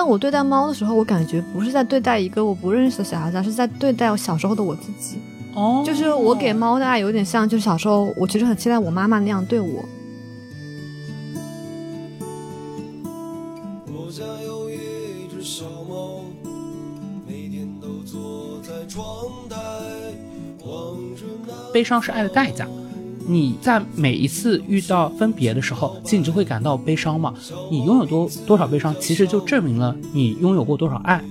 但我对待猫的时候，我感觉不是在对待一个我不认识的小孩子，而是在对待我小时候的我自己。哦，就是我给猫的爱有点像，就是小时候我其实很期待我妈妈那样对我。我家有一只小猫，每天都坐在窗台望着那。悲伤是爱的代价。你在每一次遇到分别的时候，其实你就会感到悲伤嘛。你拥有多多少悲伤，其实就证明了你拥有过多少爱。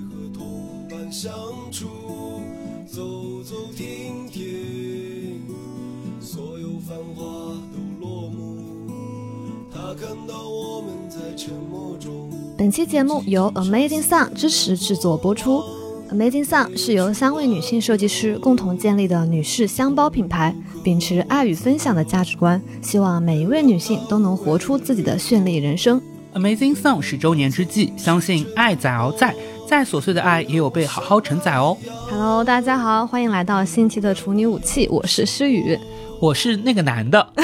本期节目由 Amazing Sun 支持制作播出。Amazing Sun 是由三位女性设计师共同建立的女士箱包品牌，秉持爱与分享的价值观，希望每一位女性都能活出自己的绚丽人生。Amazing Song 是周年之际，相信爱在而在，再琐碎的爱也有被好好承载哦。Hello，大家好，欢迎来到新奇的处女武器，我是诗雨。我是那个男的。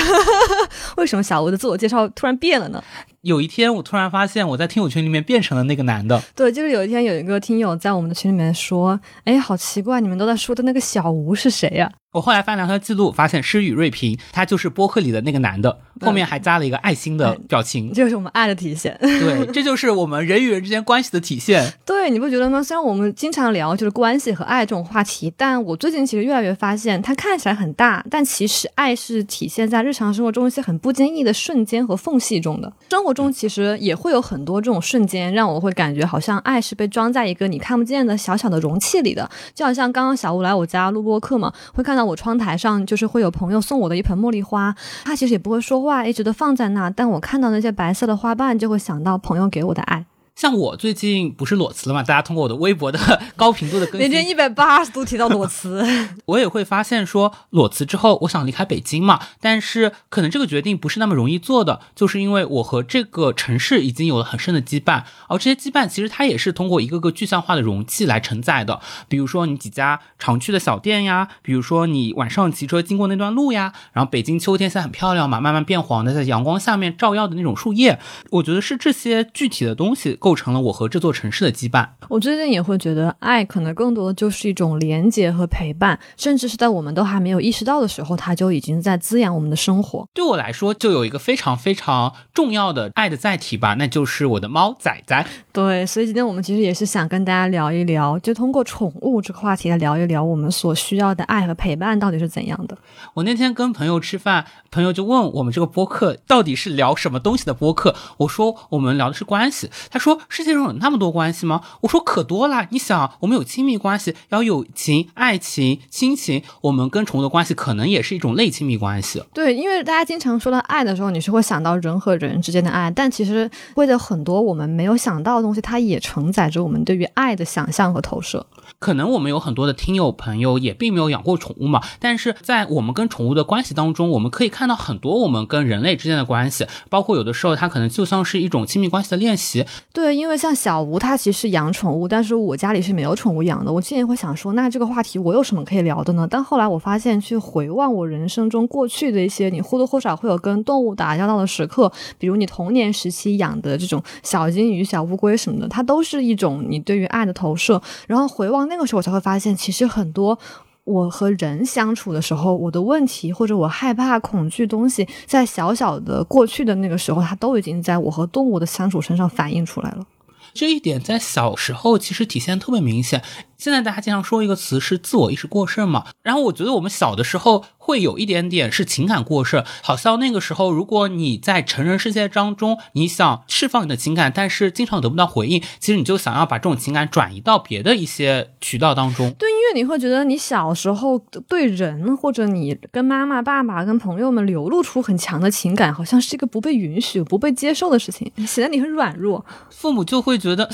为什么小吴的自我介绍突然变了呢？有一天，我突然发现我在听友群里面变成了那个男的。对，就是有一天有一个听友在我们的群里面说：“哎，好奇怪，你们都在说的那个小吴是谁呀、我后来翻聊天记录，发现诗雨瑞平他就是播客里的那个男的，后面还加了一个爱心的表情。这就是我们爱的体现。对，这就是我们人与人之间关系的体现。对，你不觉得吗？虽然我们经常聊就是关系和爱这种话题，但我最近其实越来越发现，它看起来很大，但其实爱是体现在日常生活中一些很不经意的瞬间和缝隙中的。生活中其实也会有很多这种瞬间，让我会感觉好像爱是被装在一个你看不见的小小的容器里的。就好像刚刚小吴来我家录播客嘛，会看到我窗台上就是会有朋友送我的一盆茉莉花，他其实也不会说话，一直都放在那，但我看到那些白色的花瓣，就会想到朋友给我的爱。像我最近不是裸辞了嘛，大家通过我的微博的 高频度的更新，连天一百八十度提到裸辞。我也会发现说，裸辞之后，我想离开北京嘛，但是可能这个决定不是那么容易做的，就是因为我和这个城市已经有了很深的羁绊，而这些羁绊其实它也是通过一个个具象化的容器来承载的，比如说你几家常去的小店呀，比如说你晚上骑车经过那段路呀，然后北京秋天现在很漂亮嘛，慢慢变黄的，在阳光下面照耀的那种树叶，我觉得是这些具体的东西构成了我和这座城市的羁绊。我最近也会觉得，爱可能更多的就是一种连接和陪伴，甚至是在我们都还没有意识到的时候，它就已经在滋养我们的生活。对我来说，就有一个非常非常重要的爱的载体吧，那就是我的猫仔仔。对，所以今天我们其实也是想跟大家聊一聊，就通过宠物这个话题来聊一聊我们所需要的爱和陪伴到底是怎样的。我那天跟朋友吃饭，朋友就问我们这个播客到底是聊什么东西的播客？我说我们聊的是关系。他说世界上有那么多关系吗？我说可多啦。你想，我们有亲密关系，要友情、爱情、亲情，我们跟宠物的关系可能也是一种类亲密关系。对，因为大家经常说到爱的时候，你是会想到人和人之间的爱，但其实会的很多我们没有想到的东西，它也承载着我们对于爱的想象和投射。可能我们有很多的听友朋友也并没有养过宠物嘛，但是在我们跟宠物的关系当中，我们可以看到很多我们跟人类之间的关系，包括有的时候它可能就像是一种亲密关系的练习。对，因为像小吴他其实养宠物，但是我家里是没有宠物养的。我之前会想说，那这个话题我有什么可以聊的呢？但后来我发现，去回望我人生中过去的一些你或多或少会有跟动物打交道的时刻，比如你童年时期养的这种小金鱼、小乌龟什么的，它都是一种你对于爱的投射。然后回望那那个时候，我才会发现，其实很多。我和人相处的时候，我的问题或者我害怕、恐惧东西，在小小的过去的那个时候，它都已经在我和动物的相处身上反映出来了。这一点在小时候其实体现特别明显。现在大家经常说一个词是自我意识过剩嘛，然后我觉得我们小的时候会有一点点是情感过剩，好像那个时候如果你在成人世界当中，你想释放你的情感，但是经常得不到回应，其实你就想要把这种情感转移到别的一些渠道当中。对，因为你会觉得你小时候对人或者你跟妈妈、爸爸、跟朋友们流露出很强的情感，好像是一个不被允许、不被接受的事情，显得你很软弱。父母就会觉得，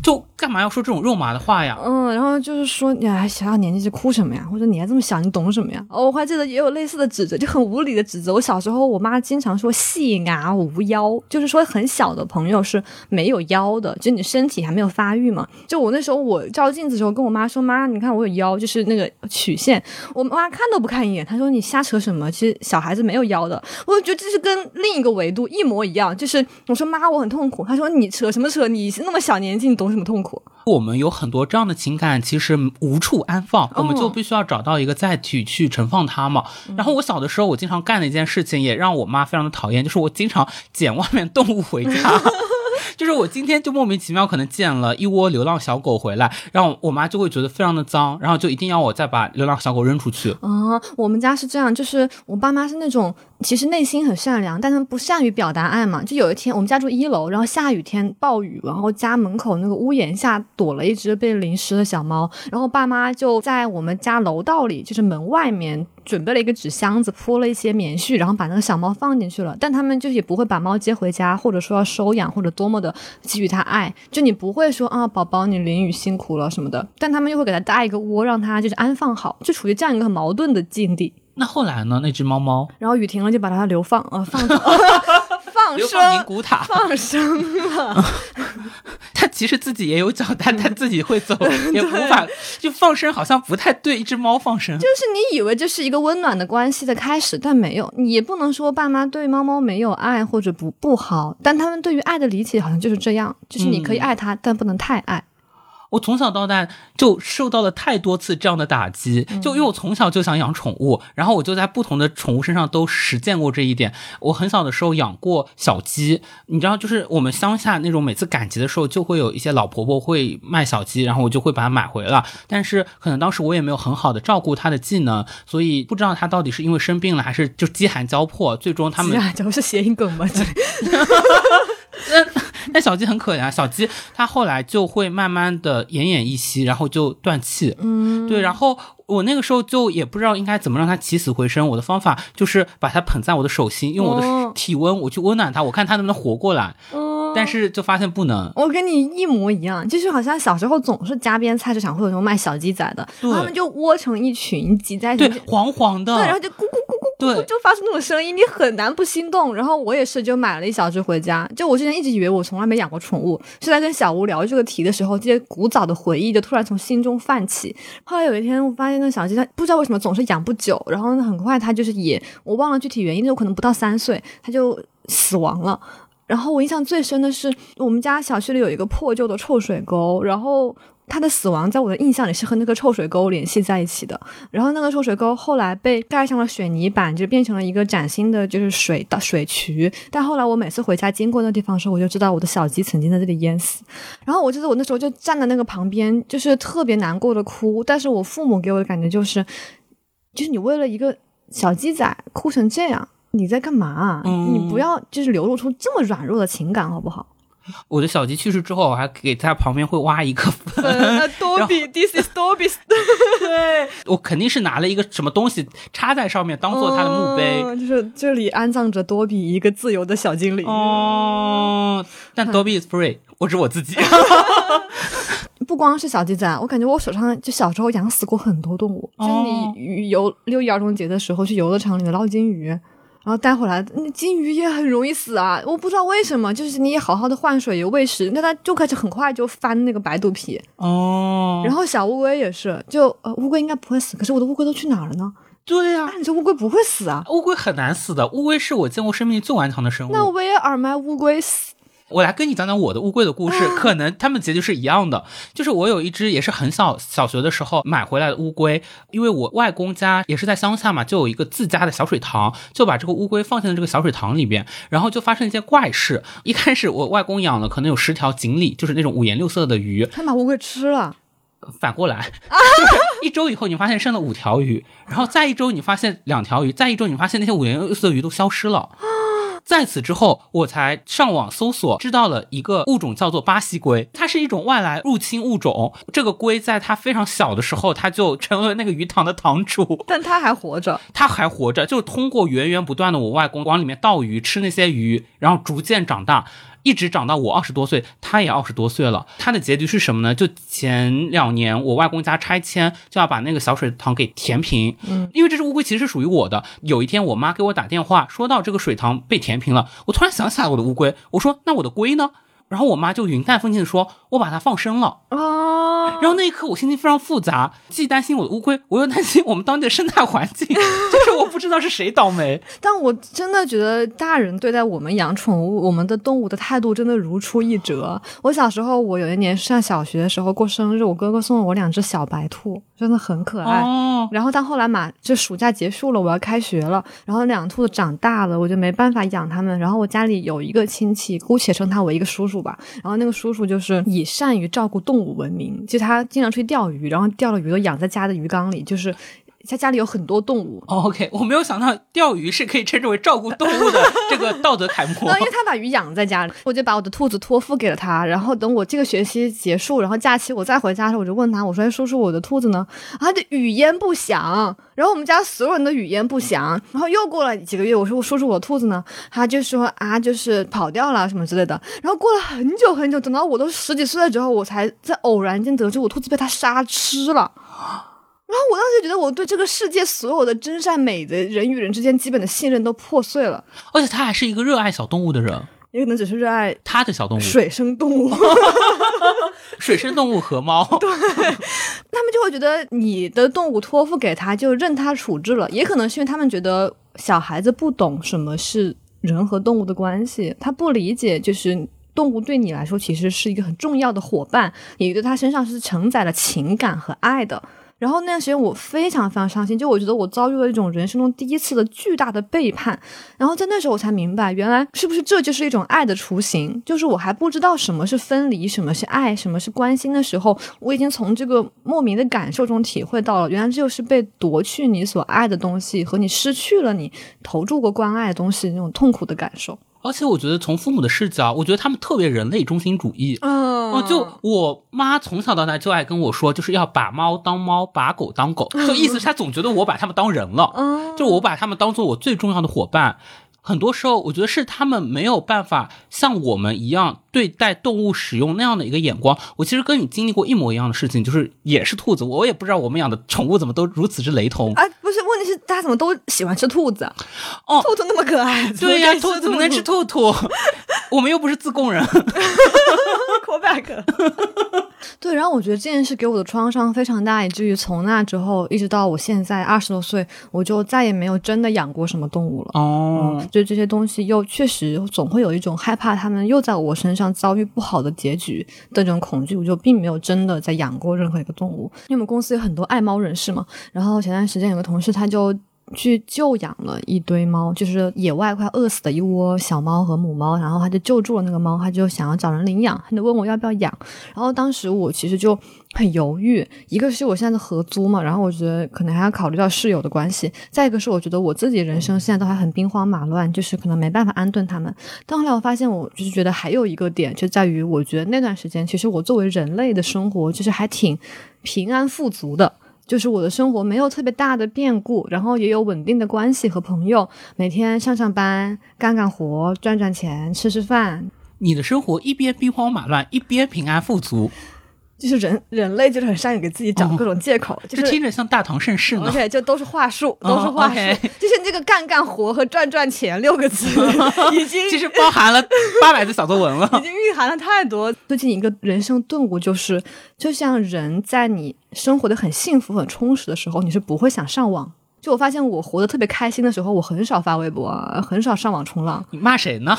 就干嘛要说这种肉麻的话呀？嗯。嗯，然后就是说，你还小小年纪就哭什么呀？或者你还这么小，你懂什么呀？哦，我还记也有类似的指责，就很无理的指责。我小时候，我妈经常说“细牙无腰”，就是说很小的朋友是没有腰的，就你身体还没有发育嘛。就我那时候，我照镜子的时候跟我妈说：“妈，你看我有腰，就是那个曲线。”我妈看都不看一眼，她说：“你瞎扯什么？其实小孩子没有腰的。”我就觉得这是跟另一个维度一模一样。就是我说妈，我很痛苦。她说：“你扯什么扯？你那么小年纪，你懂什么痛苦？”我们有很多这样的情感，其实无处安放，我们就哦必须要找到一个载体去盛放它嘛。然后我小的时候，我经常干的一件事情，也让我妈非常的讨厌，就是我经常 捡外面动物回家。就是我今天就莫名其妙可能捡了一窝流浪小狗回来，然后我妈就会觉得非常的脏，然后就一定要我再把流浪小狗扔出去。啊，我们家是这样，就是我爸妈是那种其实内心很善良，但他们不善于表达爱嘛。就有一天我们家住一楼，然后下雨天暴雨，然后家门口那个屋檐下躲了一只被淋湿的小猫，然后爸妈就在我们家楼道里，就是门外面。准备了一个纸箱子，铺了一些棉絮，然后把那个小猫放进去了。但他们就也不会把猫接回家，或者说要收养，或者多么的给予它爱。就你不会说啊，宝宝你淋雨辛苦了什么的，但他们又会给它搭一个窝，让它就是安放好，就处于这样一个很矛盾的境地。那后来呢？那只猫猫然后雨停了，就把它流放，呃，放 放流放宁生，古塔，放生了。它其实自己也有脚，但它自己会走，也无法就放生，好像不太对。一只猫放生，就是你以为这是一个温暖的关系的开始，但没有，你也不能说爸妈对猫猫没有爱或者不不好，但他们对于爱的理解好像就是这样，就是你可以爱它，但不能太爱。我从小到大就受到了太多次这样的打击，就因为我从小就想养宠物，然后我就在不同的宠物身上都实践过这一点。我很小的时候养过小鸡，你知道，就是我们乡下那种每次赶集的时候，就会有一些老婆婆会卖小鸡，然后我就会把它买回来。但是可能当时我也没有很好的照顾它的技能，所以不知道它到底是因为生病了，还是就饥寒交迫，最终它们啊，这不是谐音梗吗？这 但小鸡很可怜啊，小鸡它后来就会慢慢的奄奄一息，然后就断气。嗯，对，然后我那个时候就也不知道应该怎么让它起死回生。我的方法就是把它捧在我的手心，用我哦的体温我去温暖它，我看它能不能活过来。嗯但是就发现不能。我跟你一模一样，就是好像小时候总是家边菜市场会有那种卖小鸡仔的，他们就窝成一群挤在一起，，对黄黄的，对，然后就咕咕咕咕咕，对就发出那种声音，你很难不心动。然后我也是，就买了一小只回家。就我之前一直以为我从来没养过宠物，是在跟小吴聊这个题的时候，这些古早的回忆就突然从心中泛起。后来有一天，我发现那小鸡它不知道为什么总是养不久，然后很快它就是也我忘了具体原因，就可能不到三岁它就死亡了。然后我印象最深的是，我们家小区里有一个破旧的臭水沟，然后它的死亡在我的印象里是和那个臭水沟联系在一起的。然后那个臭水沟后来被盖上了水泥板，就变成了一个崭新的就是水的水渠。但后来我每次回家经过那地方的时候，我就知道我的小鸡曾经在这里淹死。然后我记得我那时候就站在那个旁边，就是特别难过的哭。但是我父母给我的感觉就是，就是你为了一个小鸡仔哭成这样。你在干嘛、啊？嗯你不要就是流露出这么软弱的情感，好不好？我的小鸡去世之后，我还给它旁边会挖一个多比，this is 多比，对我肯定是拿了一个什么东西插在上面，当做它的墓碑。哦就是这里安葬着多比一个自由的小精灵。哦，但 Dobby is free，我指我自己。不光是小鸡仔，我感觉我手上就小时候养死过很多动物。哦就你鱼游六一儿童节的时候去游乐场里面捞金鱼，然后带回来，那金鱼也很容易死啊！我不知道为什么，就是你也好好的换水有喂食，那它就开始很快就翻那个白肚皮。哦，然后小乌龟也是，就呃乌龟应该不会死，可是我的乌龟都去哪儿了呢？对呀、那你说乌龟不会死啊。乌龟很难死的，乌龟是我见过生命力最顽强的生物。那 Where are my 乌龟死？我来跟你讲讲我的乌龟的故事，可能他们结局是一样的。就是我有一只也是很小小学的时候买回来的乌龟，因为我外公家也是在乡下嘛，就有一个自家的小水塘，就把这个乌龟放进了这个小水塘里边，然后就发生一件怪事。一开始我外公养了可能有十条锦鲤，就是那种五颜六色的鱼，他把乌龟吃了。反过来，就 是一周以后你发现剩了五条鱼，然后再一周你发现两条鱼，再一周你发现那些五颜六色的鱼都消失了。在此之后，我才上网搜索，知道了一个物种叫做巴西龟，它是一种外来入侵物种。这个龟在它非常小的时候，它就成为那个鱼塘的塘主，但它还活着。它还活着，就通过源源不断的我外公往里面倒鱼，吃那些鱼，然后逐渐长大。一直长到我二十多岁，它也二十多岁了。它的结局是什么呢？就前两年我外公家拆迁，就要把那个小水塘给填平。嗯，因为这只乌龟其实是属于我的。有一天我妈给我打电话，说到这个水塘被填平了，我突然想起来我的乌龟，我说那我的龟呢？然后我妈就云淡风轻的说：“我把它放生了。”哦，然后那一刻我心情非常复杂，既担心我的乌龟，我又担心我们当地的生态环境，就是我不知道是谁倒霉。但我真的觉得大人对待我们养宠物、我们的动物的态度真的如出一辙。我小时候，我有一年上小学的时候过生日，我哥哥送了我两只小白兔，真的很可爱。哦，然后到后来嘛就暑假结束了，我要开学了，然后两兔子长大了，我就没办法养它们。然后我家里有一个亲戚，姑且称他为一个叔叔吧。然后那个叔叔就是以善于照顾动物闻名，就他经常出去钓鱼，然后钓了鱼都养在家的鱼缸里，就是他家里有很多动物。哦 OK，我没有想到钓鱼是可以称之为照顾动物的这个道德楷模然 后因为他把鱼养在家里，我就把我的兔子托付给了他。然后等我这个学期结束，然后假期我再回家的时候，我就问他，我说：“哎，叔叔，我的兔子呢？”啊，他的语焉不详。然后我们家所有人都语焉不详。然后又过了几个月，我说：“我叔叔，我的兔子呢？”他就说：“啊，就是跑掉了什么之类的。”然后过了很久很久，等到我都十几岁了之后，我才在偶然间得知我兔子被他杀吃了。然后我当时就觉得，我对这个世界所有的真善美的人与人之间基本的信任都破碎了。而且他还是一个热爱小动物的人，也可能只是热爱他的小动物，水生动物。水生动物和猫，对他们就会觉得你的动物托付给他，就任他处置了。也可能是因为他们觉得小孩子不懂什么是人和动物的关系，他不理解，就是动物对你来说其实是一个很重要的伙伴，你对他身上是承载了情感和爱的。然后那段时间我非常非常伤心，就我觉得我遭遇了一种人生中第一次的巨大的背叛。然后在那时候我才明白，原来是不是这就是一种爱的雏形？就是我还不知道什么是分离，什么是爱，什么是关心的时候，我已经从这个莫名的感受中体会到了，原来这就是被夺去你所爱的东西和你失去了你投注过关爱的东西那种痛苦的感受。而且我觉得从父母的视角，我觉得他们特别人类中心主义。嗯哦，就我妈从小到大就爱跟我说，就是要把猫当猫，把狗当狗，就意思是她总觉得我把他们当人了，嗯就我把他们当做我最重要的伙伴。很多时候，我觉得是他们没有办法像我们一样对待动物使用那样的一个眼光。我其实跟你经历过一模一样的事情，就是也是兔子，我也不知道我们养的宠物怎么都如此之雷同。哎，不是，问题是大家怎么都喜欢吃兔子啊？哦兔兔那么可爱，对呀、兔兔怎么能吃兔兔？我们又不是自贡人。callback。对，然后我觉得这件事给我的创伤非常大，以至于从那之后一直到我现在二十多岁，我就再也没有真的养过什么动物了。哦，就这些东西又确实总会有一种害怕它们又在我身上遭遇不好的结局的这种恐惧，我就并没有真的在养过任何一个动物。因为我们公司有很多爱猫人士嘛，然后前段时间有个同事他就。去救养了一堆猫，就是野外快饿死的一窝小猫和母猫，然后他就救助了那个猫，他就想要找人领养，他就问我要不要养，然后当时我其实就很犹豫，一个是我现在的合租嘛，然后我觉得可能还要考虑到室友的关系，再一个是我觉得我自己人生现在都还很兵荒马乱，就是可能没办法安顿他们。但后来我发现，我就是觉得还有一个点，就在于我觉得那段时间，其实我作为人类的生活，就是还挺平安富足的。就是我的生活没有特别大的变故，然后也有稳定的关系和朋友，每天上上班、干干活、赚赚钱、吃吃饭，你的生活一边兵荒马乱，一边平安富足，就是人人类就是很善于给自己找各种借口，就是听着像大唐盛世呢。OK，就都是话术，哦都是话术，OK 就是这个干干活和赚赚钱六个字 已经其实包含了八百字小作文了。已经蕴含了太多。最近一个人生顿悟就是，就像人在你生活的很幸福、很充实的时候，你是不会想上网。就我发现，我活得特别开心的时候，我很少发微博，很少上网冲浪。你骂谁呢？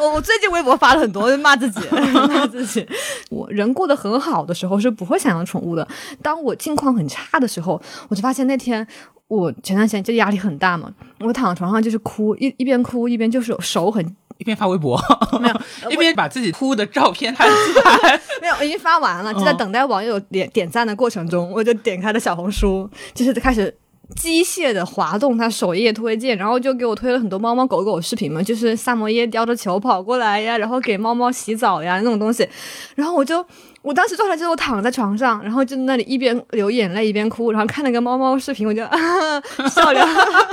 我我最近微博发了很多，骂自己，骂自己。我人过得很好的时候是不会想养宠物的。当我境况很差的时候，我就发现那天我前段时间就压力很大嘛，我躺床上就是哭，一一边哭一边就是手很一边发微博，没有一边把自己哭的照片拍出来。没有，已经发完了，就在等待网友点点赞的过程中，我就点开了小红书，就是开始。机械的滑动它首页推荐，然后就给我推了很多猫猫狗狗视频嘛，就是萨摩耶叼着球跑过来呀，然后给猫猫洗澡呀那种东西，然后我就我当时状态就是我躺在床上，然后就那里一边流眼泪一边哭，然后看那个猫猫视频，我就、啊、笑两笑笑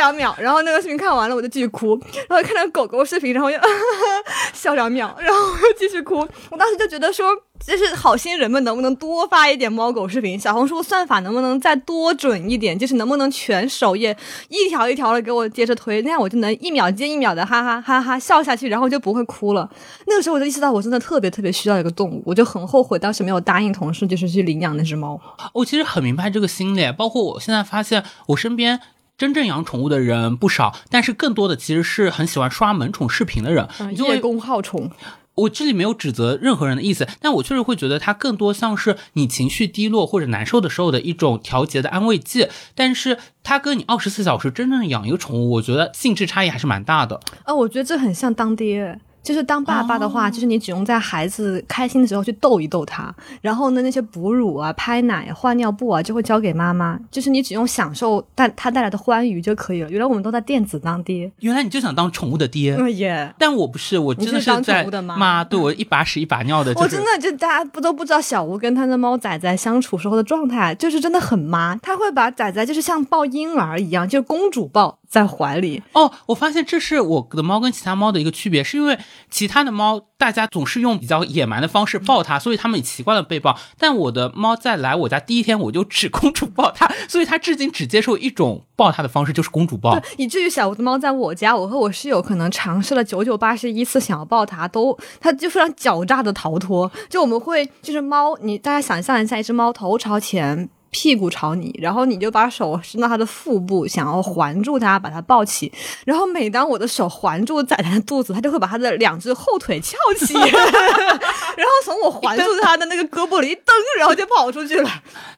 两秒，然后那个视频看完了我就继续哭，然后看到狗狗视频，然后又 笑两秒，然后我又继续哭。我当时就觉得说，就是好心人们能不能多发一点猫狗视频？小红书算法能不能再多准一点？就是能不能全首页一条一条的给我接着推，那样我就能一秒接一秒的哈哈哈哈笑下去，然后就不会哭了。那个时候我就意识到，我真的特别特别需要一个动物，我就很后悔当时没有答应同事，就是去领养那只猫。我其实很明白这个心理，包括我现在发现我身边。真正养宠物的人不少，但是更多的其实是很喜欢刷萌宠视频的人。你就会叶公好宠，我这里没有指责任何人的意思，但我确实会觉得它更多像是你情绪低落或者难受的时候的一种调节的安慰剂。但是它跟你二十四小时真正养一个宠物，我觉得性质差异还是蛮大的。啊，我觉得这很像当爹。就是当爸爸的话，就是你只用在孩子开心的时候去逗一逗他，然后呢，那些哺乳啊、拍奶、换尿布啊，就会交给妈妈。就是你只用享受带他带来的欢愉就可以了。原来我们都在电子当爹，原来你就想当宠物的爹，嗯耶！但我不是，我真的你是当在宠物的妈妈，对我一把屎一把尿的，就是我真的就大家不都不知道小吴跟他的猫仔仔相处时候的状态，就是真的很妈。他会把仔仔就是像抱婴儿一样，就是公主抱在怀里。哦，我发现这是我的猫跟其他猫的一个区别，是因为其他的猫大家总是用比较野蛮的方式抱它，所以它们也习惯了被抱。但我的猫在来我家第一天，我就只公主抱它，所以它至今只接受一种抱它的方式，就是公主抱。以至于小吴的猫在我家，我和我室友可能尝试了九九八十一次想要抱它，都它就非常狡诈的逃脱。就我们会就是猫，你大家想象一下，一只猫头朝前。屁股朝你，然后你就把手伸到它的腹部，想要环住它，把它抱起。然后每当我的手环住仔仔的肚子，它就会把它的两只后腿翘起，然后从我环住它的那个胳膊里一蹬，然后就跑出去了。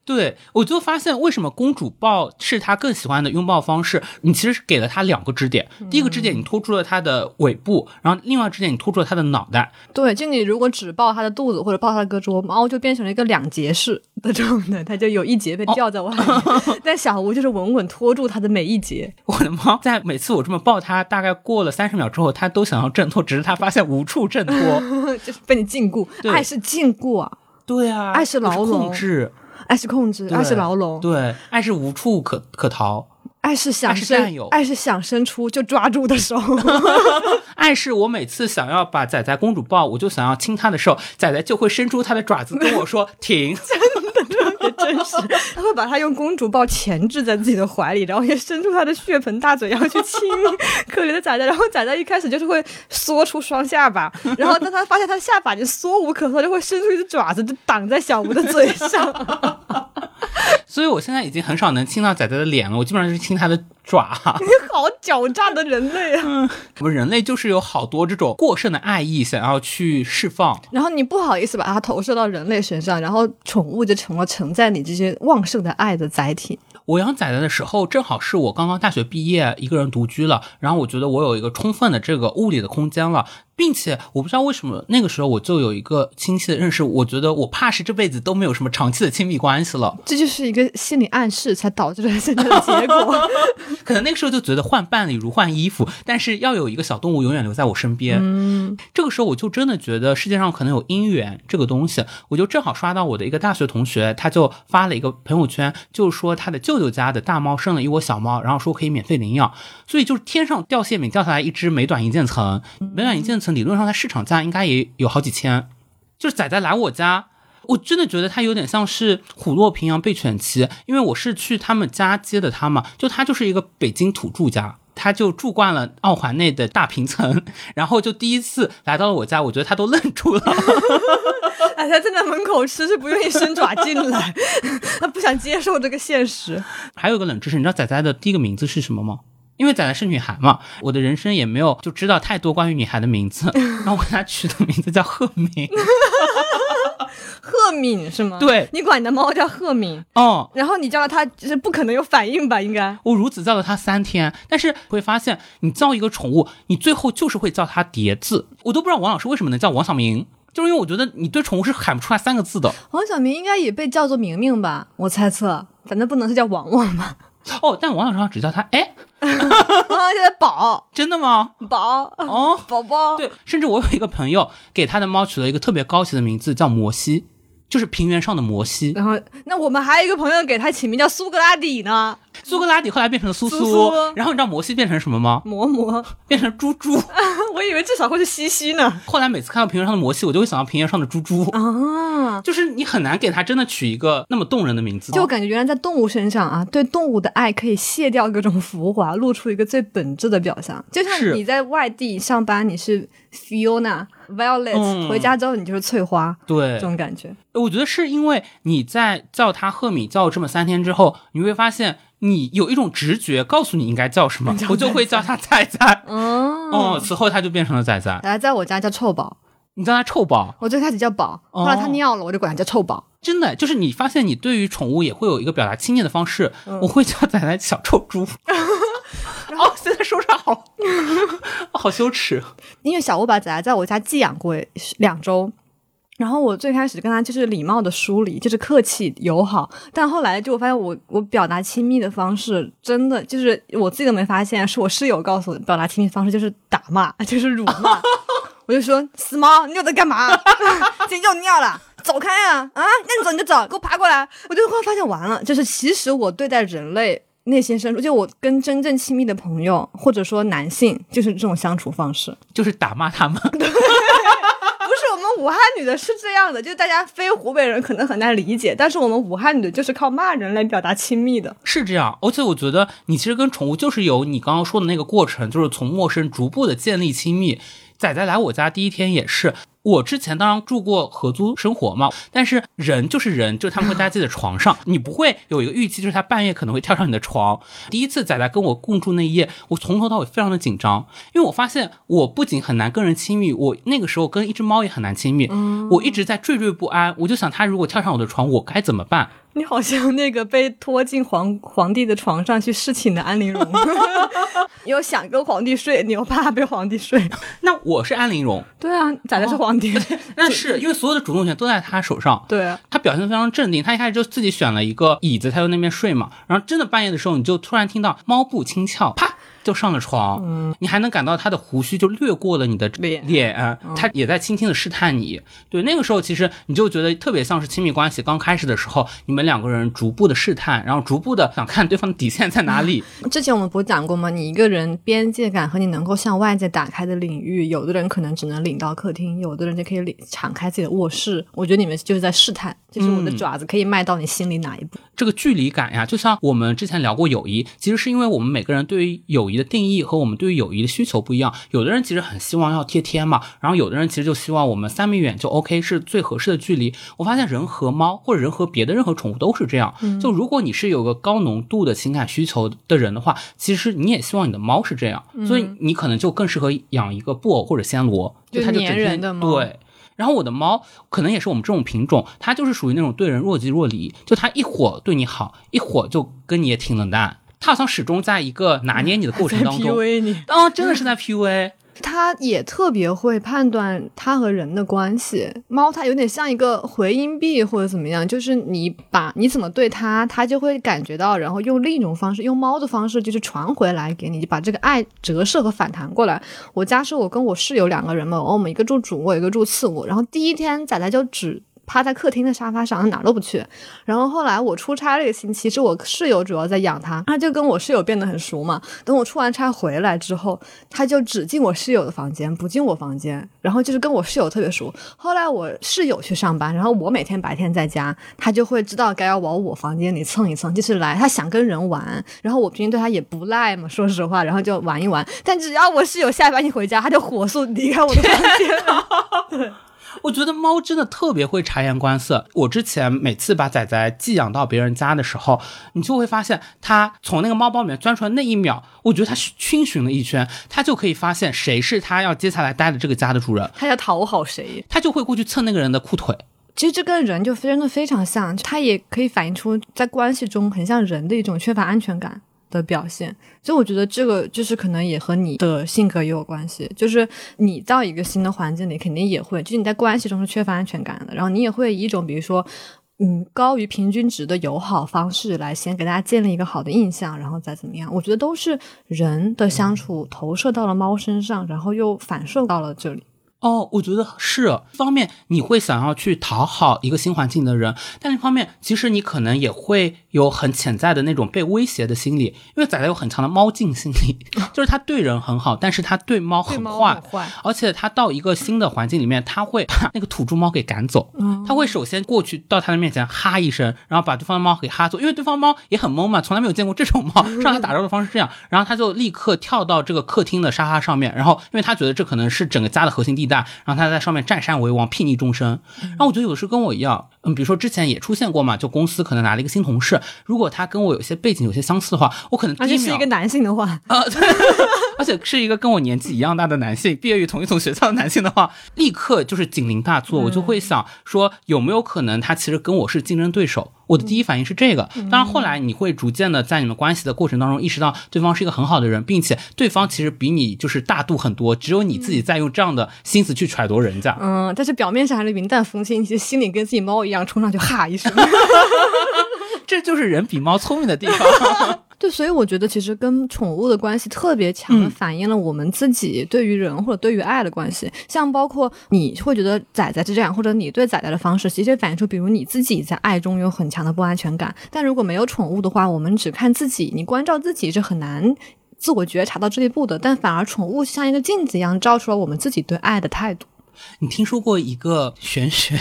对，我就发现为什么公主抱是它更喜欢的拥抱方式。你其实是给了它两个支点，第一个支点你拖住了它的尾部，然后另外支点你拖住了它的脑袋。对，就你如果只抱它的肚子或者抱它的胳肢窝，猫就变成了一个两节式的状态，它就有一节被吊在外面，但小吴就是稳稳拖住它的每一节。我的猫在每次我这么抱它，大概过了三十秒之后，它都想要挣脱，只是它发现无处挣脱。就是被你禁锢，对。爱是禁锢啊，对啊，爱是牢笼。控制，爱是控制，爱是牢笼，对，爱是无处可可逃。爱是想爱是占伸有，爱是想伸出就抓住的手。爱是我每次想要把仔仔公主抱，我就想要亲她的时候，仔仔就会伸出它的爪子跟我说 停。真的真实，他会把它用公主抱钳制在自己的怀里，然后也伸出他的血盆大嘴要去亲可怜的仔仔，然后仔仔一开始就是会缩出双下巴，然后当他发现他的下巴已经缩无可缩，就会伸出一只爪子就挡在小吴的嘴上。所以我现在已经很少能亲到仔仔的脸了，我基本上就是亲它的爪。你好狡诈的人类啊！我们人类就是有好多这种过剩的爱意想要去释放。然后你不好意思把它投射到人类身上，然后宠物就成了承载你这些旺盛的爱的载体。我养仔仔的时候，正好是我刚刚大学毕业，一个人独居了，然后我觉得我有一个充分的这个物理的空间了，并且我不知道为什么那个时候我就有一个清晰的认识，我觉得我怕是这辈子都没有什么长期的亲密关系了。这就是一个心理暗示，才导致了现在的结果。可能那个时候就觉得换伴侣如换衣服，但是要有一个小动物永远留在我身边。嗯，这个时候我就真的觉得世界上可能有姻缘这个东西，我就正好刷到我的一个大学同学，他就发了一个朋友圈，就是说他的舅舅家的大猫生了一窝小猫，然后说可以免费领养，所以就是天上掉馅饼掉下来一只美短银渐层，美短银渐层理论上它市场价应该也有好几千，就是仔仔来我家。我真的觉得它有点像是虎落平阳被犬欺，因为我是去他们家接的他嘛，就他就是一个北京土著家，他就住惯了奥环内的大平层，然后就第一次来到了我家，我觉得他都愣住了。哎，他站在门口吃是不愿意伸爪进来，他不想接受这个现实。还有一个冷知识，你知道仔仔的第一个名字是什么吗？因为仔仔是女孩嘛，我的人生也没有就知道太多关于女孩的名字，然后我给她取的名字叫赫敏。赫敏是吗？对你管你的猫叫赫敏，哦，然后你叫它，就是不可能有反应吧？应该。我如此叫了它三天，但是会发现，你叫一个宠物，你最后就是会叫它叠字。我都不知道王老师为什么能叫王小明，就是因为我觉得你对宠物是喊不出来三个字的。王小明应该也被叫做明明吧？我猜测，反正不能是叫王王吧？哦，但王老师好像只叫它，哎，啊，现在宝。真的吗？宝。哦，宝宝，对，甚至我有一个朋友给他的猫取了一个特别高级的名字，叫摩西，就是平原上的摩西。然后，那我们还有一个朋友给他起名叫苏格拉底呢，苏格拉底后来变成了苏苏苏然后你知道摩西变成什么吗？摩摩，变成猪猪。我以为至少会是西西呢。后来每次看到平原上的摩西，我就会想到平原上的猪猪。啊，就是你很难给他真的取一个那么动人的名字。就我感觉原来在动物身上啊，对动物的爱可以卸掉各种浮华，露出一个最本质的表象。就像你在外地上班，你是 Fiona、Violet，、嗯回家之后你就是翠花，对这，种感觉。我觉得是因为你在叫他赫敏叫这么三天之后，你会发现你有一种直觉告诉你应该叫什么，我就会叫他仔仔。嗯，哦，此后他就变成了仔仔。来在我家叫臭宝，你叫它臭宝，我最开始叫宝，后来它尿了，我就管它叫臭宝。真的就是你发现你对于宠物也会有一个表达亲昵的方式。嗯我会叫仔仔小臭猪。哦，现在说出来好，好羞耻。因为小乌把仔仔在我家寄养过两周，然后我最开始跟他就是礼貌的疏离，就是客气友好，但后来就我发现我我表达亲密的方式真的就是我自己都没发现，是我室友告诉我表达亲密方式就是打骂，就是辱骂。我就说死猫，你又在干嘛？今天又尿了，走开啊！啊，那你走你就走，给我爬过来！我就忽然发现完了，就是其实我对待人类内心深处，就我跟真正亲密的朋友或者说男性，就是这种相处方式。就是打骂他们。不是我们武汉女的是这样的，就大家非湖北人可能很难理解，但是我们武汉女的就是靠骂人来表达亲密的。是这样，而且我觉得你其实跟宠物就是有你刚刚说的那个过程，就是从陌生逐步的建立亲密。仔仔来我家第一天也是，我之前当然住过合租生活嘛，但是人就是人，就是他们会待在自己的床上，你不会有一个预期，就是他半夜可能会跳上你的床。第一次仔仔跟我共住那一夜，我从头到尾非常的紧张，因为我发现我不仅很难跟人亲密，我那个时候跟一只猫也很难亲密，我一直在惴惴不安，我就想他如果跳上我的床，我该怎么办？你好像那个被拖进皇 皇帝的床上去侍寝的安陵容，你又想跟皇帝睡，你又怕被皇帝睡。那我是安陵容，对啊，咋的是皇帝。但是因为所有的主动权都在他手上，对啊，他表现的非常镇定。他一开始就自己选了一个椅子，他就那边睡嘛。然后真的半夜的时候，你就突然听到猫步轻翘，啪就上了床。嗯，你还能感到他的胡须就掠过了你的脸脸，他也在轻轻的试探你。对，那个时候其实你就觉得特别像是亲密关系刚开始的时候，你们两个人逐步的试探，然后逐步的想看对方的底线在哪里。之前我们不是讲过吗？你一个人边界感和你能够向外界打开的领域，有的人可能只能领到客厅，有的人就可以领敞开自己的卧室。我觉得你们就是在试探，就是我的爪子可以迈到你心里哪一步。这个距离感呀，就像我们之前聊过友谊，其实是因为我们每个人对于友谊的定义和我们对于友谊的需求不一样。有的人其实很希望要贴贴嘛，然后有的人其实就希望我们三米远就 OK 是最合适的距离。我发现人和猫或者人和别的任何宠物都是这样。就如果你是有个高浓度的情感需求的人的话，其实你也希望你的猫是这样，所以你可能就更适合养一个布偶或者暹罗，就它就整粘人天的猫对。然后我的猫可能也是我们这种品种，它就是属于那种对人若即若离，就它一会儿对你好，一会儿就跟你也挺冷淡，它好像始终在一个拿捏你的过程当中。PUA 你。哦、真的是在 PUA。它也特别会判断它和人的关系。猫它有点像一个回音壁或者怎么样，就是你把你怎么对它，它就会感觉到，然后用另一种方式，用猫的方式就是传回来给你，就把这个爱折射和反弹过来。我家是我跟我室友两个人嘛，我们一个住主卧，一个住次卧。然后第一天仔仔就只趴在客厅的沙发上，哪儿都不去。然后后来我出差这个星期，是我室友主要在养它，他就跟我室友变得很熟嘛。等我出完差回来之后，他就只进我室友的房间，不进我房间。然后就是跟我室友特别熟。后来我室友去上班，然后我每天白天在家，他就会知道该要往我房间里蹭一蹭，就是来他想跟人玩。然后我平时对他也不赖嘛，说实话，然后就玩一玩。但只要我室友下班一回家，他就火速离开我的房间了。我觉得猫真的特别会察言观色。我之前每次把仔仔寄养到别人家的时候，你就会发现，它从那个猫包里面钻出来那一秒，我觉得它逡巡了一圈，它就可以发现谁是它要接下来待的这个家的主人，它要讨好谁？它就会过去蹭那个人的裤腿。其实这跟人就真的非常像，它也可以反映出在关系中很像人的一种缺乏安全感的表现。所以我觉得这个就是可能也和你的性格也有关系，就是你到一个新的环境里，肯定也会，就是你在关系中是缺乏安全感的，然后你也会以一种比如说。嗯，高于平均值的友好方式来先给大家建立一个好的印象，然后再怎么样，我觉得都是人的相处投射到了猫身上，然后又反射到了这里。哦，我觉得是一方面你会想要去讨好一个新环境的人，但另一方面，其实你可能也会有很潜在的那种被威胁的心理，因为仔仔有很强的猫镜心理，就是他对人很好，但是他对猫很坏很。坏，而且他到一个新的环境里面，他会把那个土著猫给赶走。他会首先过去到他的面前哈一声，然后把对方的猫给哈走，因为对方猫也很懵嘛，从来没有见过这种猫，上来打招呼的方式是这样，然后他就立刻跳到这个客厅的沙发上面，然后因为他觉得这可能是整个家的核心地带，然后他在上面占山为王，睥睨众生。然后我觉得有时候跟我一样，嗯，比如说之前也出现过嘛，就公司可能来了一个新同事，如果他跟我有些背景有些相似的话，我可能而且是一个男性的话，而且是一个跟我年纪一样大的男性，毕业于同一所学校的男性的话，立刻就是警铃大作，我就会想说有没有可能他其实跟我是竞争对手。我的第一反应是这个，当然后来你会逐渐的在你们关系的过程当中意识到对方是一个很好的人，并且对方其实比你就是大度很多，只有你自己在用这样的心思去揣度人家。嗯，但是表面上还是云淡风轻，其实心里跟自己猫一样，冲上去哈一声。这就是人比猫聪明的地方。对，所以我觉得其实跟宠物的关系特别强的嗯反映了我们自己对于人或者对于爱的关系。像包括你会觉得仔仔是这样，或者你对仔仔的方式，其实反映出比如你自己在爱中有很强的不安全感。但如果没有宠物的话，我们只看自己，你关照自己是很难。自我觉察到这一步的，但反而宠物像一个镜子一样，照出了我们自己对爱的态度。你听说过一个玄学，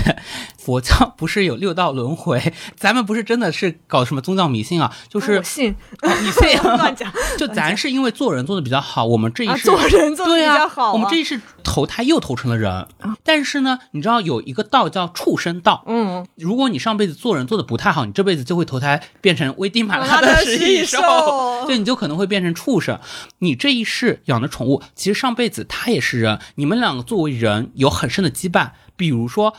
佛教不是有六道轮回？咱们不是真的是搞什么宗教迷信啊，就是我信，哦你信 乱讲。就咱是因为做人做的比较好，我们这一啊，世、做人做的比较好、啊。我们这一世投胎又投成了人。但是呢，你知道有一个道叫畜生道，嗯，如果你上辈子做人做的不太好，你这辈子就会投胎变成危地马拉的食食蚁兽兽，对，你就可能会变成畜生。你这一世养的宠物，其实上辈子它也是人，你们两个作为人有很深的羁绊。比如说，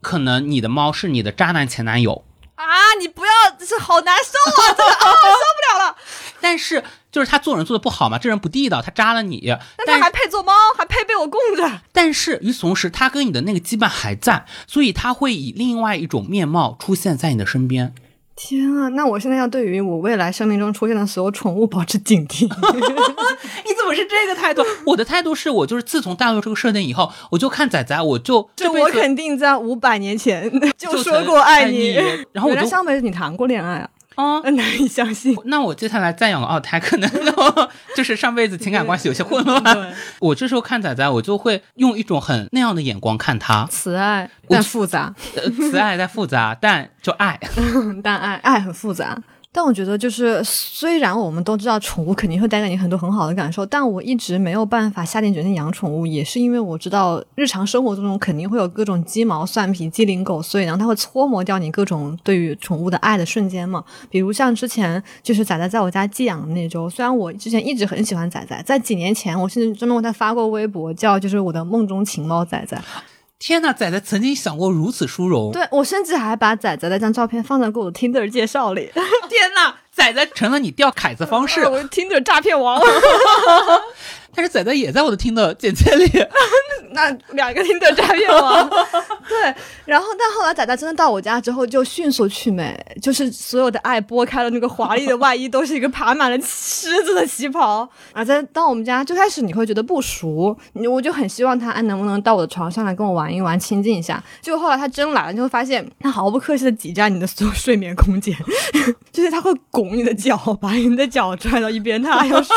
可能你的猫是你的渣男前男友，啊，你不要，这是好难受啊，这个啊，受不了了。但是就是他做人做的不好嘛，这人不地道，他渣了你。那但他还配做猫，还配被我供着。但是与此同时，他跟你的那个羁绊还在，所以他会以另外一种面貌出现在你的身边。天啊，那我现在要对于我未来生命中出现的所有宠物保持警惕。你怎么是这个态度？我的态度是我就是自从大陆这个设定以后，我就看仔仔，我就这我肯定在五百年前就说过爱爱你然后我就原来上辈子你谈过恋爱啊，啊。难以相信。那我接下来再养个二胎，可能 就是上辈子情感关系有些混乱。我这时候看仔仔，我就会用一种很那样的眼光看他，慈爱但复杂，呃，慈爱但复杂，但就爱。但爱爱很复杂。但我觉得，就是虽然我们都知道宠物肯定会带给你很多很好的感受，但我一直没有办法下定决心养宠物，也是因为我知道日常生活中肯定会有各种鸡毛蒜皮、鸡零狗碎，然后它会搓磨掉你各种对于宠物的爱的瞬间嘛。比如像之前就是仔仔在我家寄养的那周，虽然我之前一直很喜欢仔仔，在几年前我甚至专门为他发过微博，叫就是我的梦中情猫仔仔。天呐，仔仔曾经想过如此殊荣。对我甚至还把仔仔的那张照片放在过我的 Tinder 介绍里。天呐，仔仔成了你钓凯子方式。我 Tinder 诈骗王。但是仔仔也在我的听的简介里。那两个听的诈骗王，对，然后但后来仔仔真的到我家之后，就迅速去美，就是所有的爱拨开了那个华丽的外衣，都是一个爬满了虱子的旗袍。啊在到我们家最开始你会觉得不熟，你我就很希望他哎能不能到我的床上来跟我玩一玩，亲近一下。结果后来他真来了，你会发现他毫不客气的挤占你的所有睡眠空间，就是他会拱你的脚，把你的脚拽到一边，他还要睡。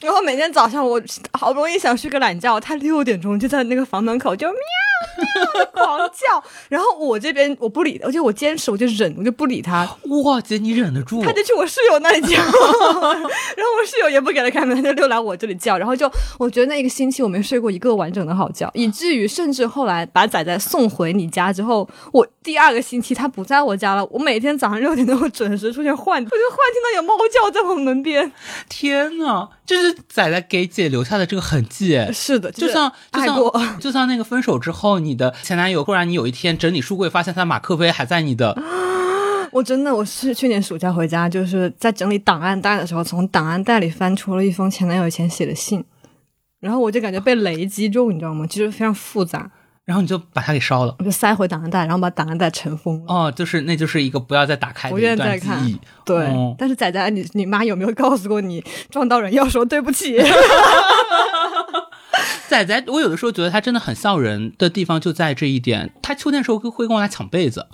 然后每天早上我好不容易想睡个懒觉，他六点钟就在那个房门口就喵狂叫，然后我这边我不理，而且我坚持，我就忍，我就不理他，哇，姐你忍得住？他就去我室友那里叫，然后我室友也不给他开门，他就溜来我这里叫，然后就我觉得那一个星期我没睡过一个完整的好觉，以至于甚至后来把仔仔送回你家之后，我第二个星期他不在我家了，我每天早上六点都会准时出现幻，我就幻听到有猫叫在我门边。天呐，这是仔仔给姐留下的这个痕迹哎。是的，就像就。像 就像那个分手之后，你的前男友忽然你有一天整理书柜，发现他马克杯还在你的，我真的，我是去年暑假回家，就是在整理档案袋的时候，从档案袋里翻出了一封前男友以前写的信，然后我就感觉被雷击中，你知道吗？就是非常复杂，然后你就把它给烧了。我就塞回档案袋，然后把档案袋尘封了。哦，就是那就是一个不要再打开的不愿一段记再看忆。对，哦但是仔仔，你你妈有没有告诉过你撞到人要说对不起？仔仔，我有的时候觉得他真的很笑人的地方就在这一点。他秋天的时候会会跟我来抢被子，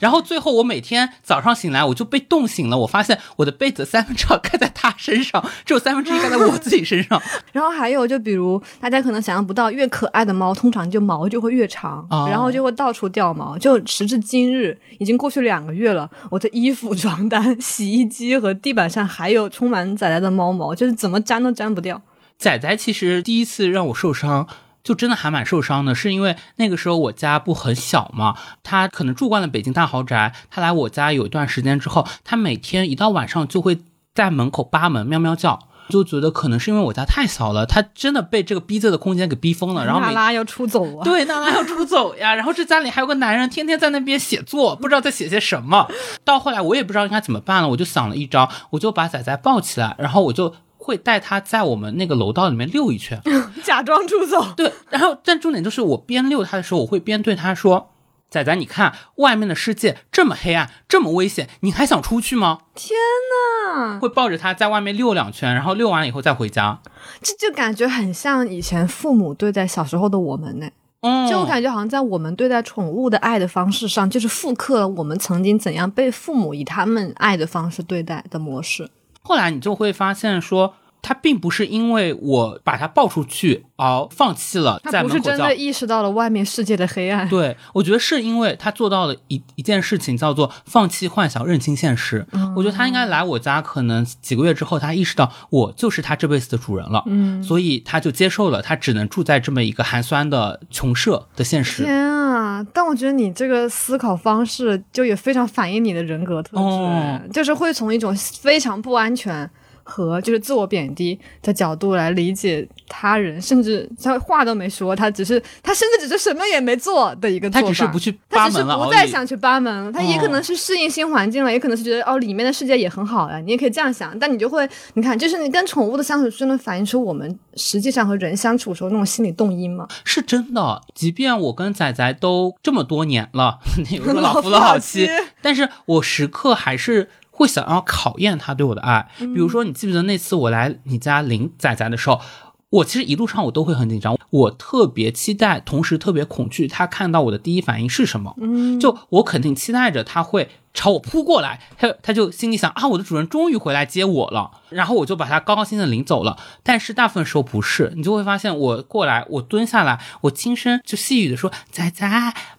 然后最后我每天早上醒来我就被冻醒了，我发现我的被子三分之二盖在他身上，只有三分之一盖在我自己身上。然后还有就比如大家可能想象不到，越可爱的猫通常就毛就会越长，哦然后就会到处掉毛。就时至今日，已经过去两个月了，我的衣服、床单、洗衣机和地板上还有充满仔仔的猫毛，就是怎么粘都粘不掉。仔仔其实第一次让我受伤。就真的还蛮受伤的，是因为那个时候我家不很小嘛，他可能住惯了北京大豪宅，他来我家有一段时间之后，他每天一到晚上就会在门口扒门喵喵叫，就觉得可能是因为我家太小了，他真的被这个逼仄的空间给逼疯了，然后每娜拉要出走啊！对，娜拉要出走呀。然后这家里还有个男人，天天在那边写作，不知道在写些什么。到后来我也不知道应该怎么办了，我就想了一招，我就把仔仔抱起来，然后我就会带他在我们那个楼道里面溜一圈。假装出走。对，然后但重点就是我边溜他的时候，我会边对他说：“仔仔，你看外面的世界这么黑暗，这么危险，你还想出去吗天呐，？”会抱着他在外面溜两圈，然后溜完了以后再回家。这就感觉很像以前父母对待小时候的我们呢。嗯，就我感觉好像在我们对待宠物的爱的方式上，就是复刻了我们曾经怎样被父母以他们爱的方式对待的模式。后来你就会发现说。他并不是因为我把他抱出去而放弃了在他不是门口叫真的，意识到了外面世界的黑暗。对我觉得是因为他做到了一一件事情，叫做放弃幻想，认清现实。我觉得他应该来我家，可能几个月之后，他意识到我就是他这辈子的主人了，嗯，所以他就接受了，他只能住在这么一个寒酸的穷舍的现实。天啊！但我觉得你这个思考方式就也非常反映你的人格特质，哦就是会从一种非常不安全。和就是自我贬低的角度来理解他人，甚至他话都没说，他只是他甚至只是什么也没做的一个做法。他只是不去他只是。不再想去扒门了，他也可哦能是适应新环境了，也可能是觉得哦里面的世界也很好呀，你也可以这样想。但你就会，你看，就是你跟宠物的相处，就能反映出我们实际上和人相处的时候那种心理动因嘛。是真的，即便我跟仔仔都这么多年了，有个老夫老妻，但是我时刻还是会想要考验他对我的爱。比如说，你记不记得那次我来你家领仔仔的时候，我其实一路上我都会很紧张，我特别期待，同时特别恐惧，他看到我的第一反应是什么。嗯，就我肯定期待着他会朝我扑过来，他他就心里想啊，我的主人终于回来接我了，然后我就把他高高兴兴地领走了。但是大部分时候不是，你就会发现我过来，我蹲下来，我轻声就细语的说：“仔仔，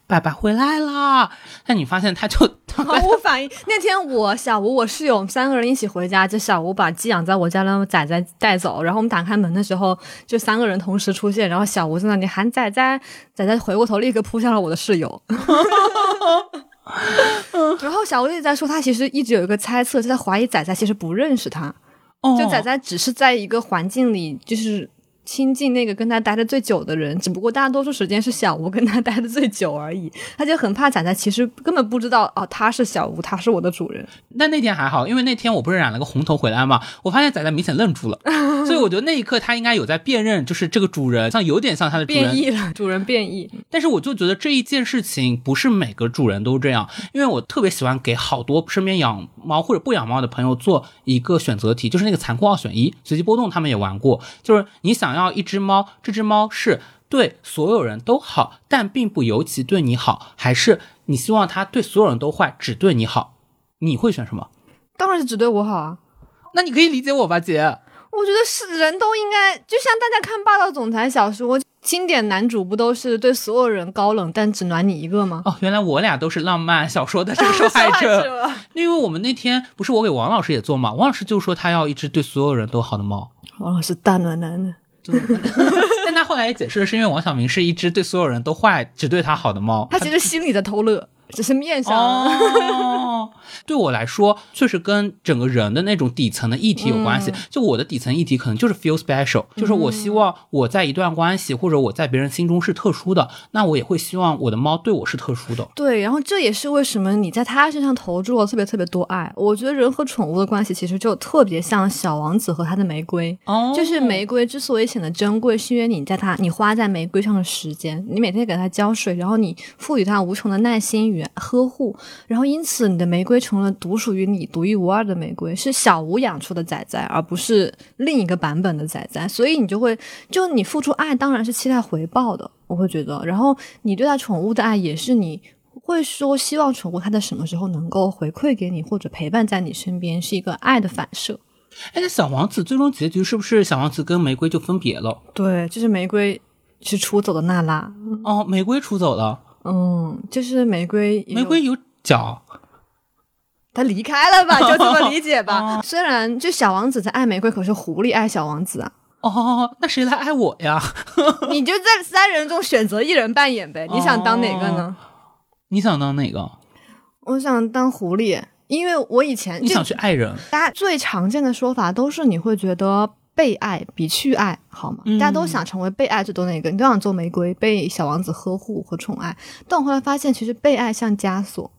爸爸回来了。”但你发现他就毫无反应。那天我小吴我室友我们三个人一起回家，就小吴把寄养在我家的仔仔带走，然后我们打开门的时候，就三个人同时出现，然后小吴在那里喊仔仔，仔仔回过头立刻扑向了我的室友。然后小吴一直在说，他其实一直有一个猜测，就在怀疑仔仔其实不认识他，哦。就仔仔只是在一个环境里，就是亲近那个跟他待的最久的人，只不过大多数时间是小吴跟他 待的最久而已。他就很怕仔仔其实根本不知道哦，他是小吴，他是我的主人。但那天还好，因为那天我不是染了个红头回来嘛，我发现仔仔明显愣住了，所以我觉得那一刻他应该有在辨认，就是这个主人像有点像他的主人变异了，主人变异。但是我就觉得这一件事情不是每个主人都这样，因为我特别喜欢给好多身边养猫或者不养猫的朋友做一个选择题，就是那个残酷二选一，随机波动他们也玩过，就是你想要一只猫，这只猫是对所有人都好，但并不尤其对你好，还是你希望它对所有人都坏，只对你好，你会选什么？当然是只对我好啊！那你可以理解我吧，姐。我觉得是人都应该，就像大家看霸道总裁小说，经典男主不都是对所有人高冷，但只暖你一个吗？哦，原来我俩都是浪漫小说的这个受害者。因为我们那天不是我给王老师也做嘛，王老师就说他要一只对所有人都好的猫。王老师大暖男的，但他后来也解释了，是因为王小明是一只对所有人都坏、只对他好的猫。他其实心里在偷乐，只是面上。哦，对我来说，确实跟整个人的那种底层的议题有关系。就我的底层议题可能就是 feel special，、就是我希望我在一段关系或者我在别人心中是特殊的，那我也会希望我的猫对我是特殊的。对，然后这也是为什么你在它身上投注了特别特别多爱。我觉得人和宠物的关系其实就特别像小王子和他的玫瑰。哦就是玫瑰之所以显得珍贵，是因为你在它，你花在玫瑰上的时间，你每天给它浇水，然后你赋予它无穷的耐心与呵护，然后因此你的玫瑰成了独属于你、独一无二的玫瑰，是小吴养出的仔仔，而不是另一个版本的仔仔，所以你就会，就你付出爱当然是期待回报的，我会觉得，然后你对待宠物的爱也是你会说希望宠物它在什么时候能够回馈给你或者陪伴在你身边，是一个爱的反射。哎，那小王子最终结局是不是小王子跟玫瑰就分别了？对，就是玫瑰是出走的娜拉，哦，玫瑰出走了，嗯，就是玫瑰，玫瑰有脚。他离开了吧，就这么理解吧。虽然就小王子在爱玫瑰，可是狐狸爱小王子啊。哦，那谁来爱我呀？你就在三人中选择一人扮演呗。你想当哪个呢？你想当哪个？我想当狐狸，因为我以前你想去爱人。大家最常见的说法都是你会觉得被爱比去爱好吗？大家都想成为被爱最多那个，你都想做玫瑰，被小王子呵护和宠爱。但我后来发现，其实被爱像枷锁。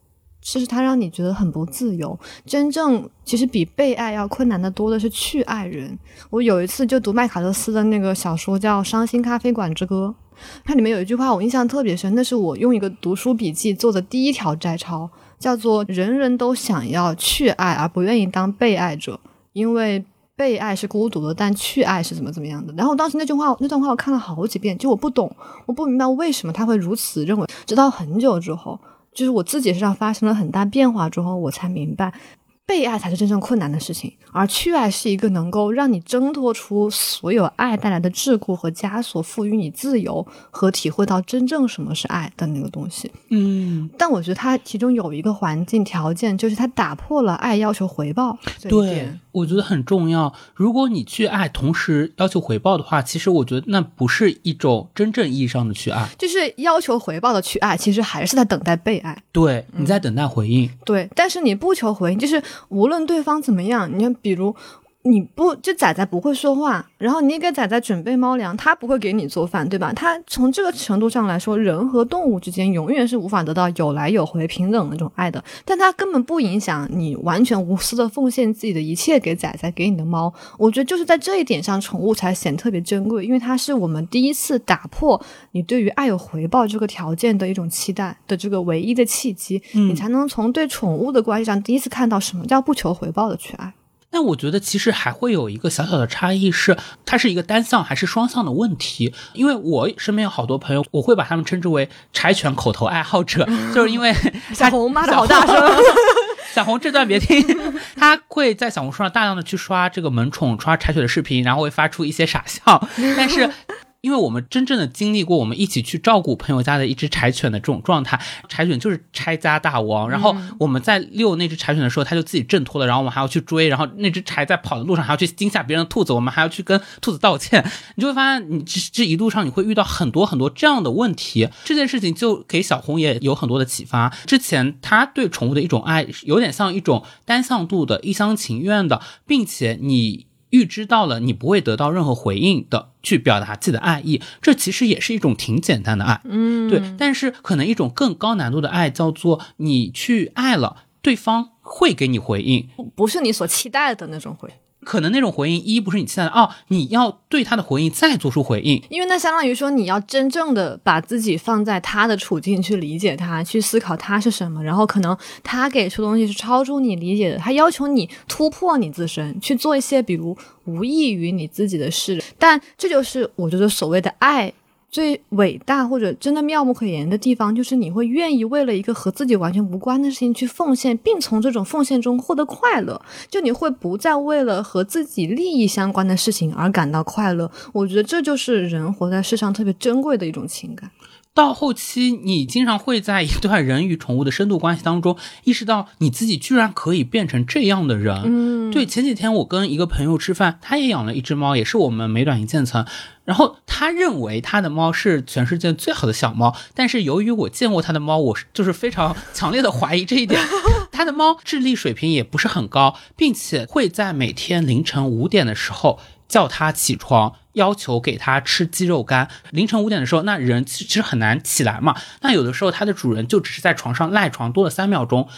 其实它让你觉得很不自由。真正其实比被爱要困难的多的是去爱人。我有一次就读麦卡勒斯的那个小说叫《伤心咖啡馆之歌》，它里面有一句话我印象特别深，那是我用一个读书笔记做的第一条摘抄，叫做“人人都想要去爱而不愿意当被爱者，因为被爱是孤独的，但去爱是怎么怎么样的。”然后当时那句话那段话我看了好几遍，就我不懂，我不明白为什么他会如此认为。直到很久之后。就是我自己身上发生了很大变化之后，我才明白。被爱才是真正困难的事情，而去爱是一个能够让你挣脱出所有爱带来的桎梏和枷锁，赋予你自由和体会到真正什么是爱的那个东西。嗯，但我觉得它其中有一个环境条件，就是它打破了爱要求回报。对，我觉得很重要。如果你去爱，同时要求回报的话，其实我觉得那不是一种真正意义上的去爱。就是要求回报的去爱，其实还是在等待被爱。对，你在等待回应。对，但是你不求回应，就是。无论对方怎么样，你看，比如。你不就仔仔不会说话，然后你给仔仔准备猫粮，他不会给你做饭，对吧？他从这个程度上来说，人和动物之间永远是无法得到有来有回、平等的那种爱的。但他根本不影响你完全无私的奉献自己的一切给仔仔，给你的猫。我觉得就是在这一点上，宠物才显得特别珍贵，因为它是我们第一次打破你对于爱有回报这个条件的一种期待的这个唯一的契机，你才能从对宠物的关系上第一次看到什么叫不求回报的去爱。但我觉得其实还会有一个小小的差异，是它是一个单向还是双向的问题。因为我身边有好多朋友，我会把他们称之为柴犬口头爱好者，就是因为 小红骂的好大声，小红这段别听，他会在小红书上大量的去刷这个萌宠、刷柴犬的视频，然后会发出一些傻笑，但是。因为我们真正的经历过，我们一起去照顾朋友家的一只柴犬的这种状态，柴犬就是拆家大王。然后我们在遛那只柴犬的时候，它就自己挣脱了，然后我们还要去追，然后那只柴在跑的路上还要去惊吓别人的兔子，我们还要去跟兔子道歉。你就会发现，你这这一路上你会遇到很多很多这样的问题。这件事情就给小红也有很多的启发。之前他对宠物的一种爱，有点像一种单向度的一厢情愿的，并且你。预知到了你不会得到任何回应的，去表达自己的爱意，这其实也是一种挺简单的爱，嗯，对。但是可能一种更高难度的爱，叫做你去爱了，对方会给你回应，不是你所期待的那种回。可能那种回应一不是你期待的哦，你要对他的回应再做出回应，因为那相当于说你要真正的把自己放在他的处境去理解他，去思考他是什么，然后可能他给出东西是超出你理解的，他要求你突破你自身去做一些比如无异于你自己的事，但这就是我觉得所谓的爱。最伟大或者真的妙不可言的地方，就是你会愿意为了一个和自己完全无关的事情去奉献，并从这种奉献中获得快乐。就你会不再为了和自己利益相关的事情而感到快乐。我觉得这就是人活在世上特别珍贵的一种情感。到后期，你经常会在一段人与宠物的深度关系当中，意识到你自己居然可以变成这样的人。嗯，对。前几天我跟一个朋友吃饭，他也养了一只猫，也是我们美短一渐层。然后他认为他的猫是全世界最好的小猫，但是由于我见过他的猫，我就是非常强烈的怀疑这一点。他的猫智力水平也不是很高，并且会在每天凌晨五点的时候叫他起床，要求给他吃鸡肉干。凌晨五点的时候，那人其实很难起来嘛。那有的时候他的主人就只是在床上赖床多了三秒钟。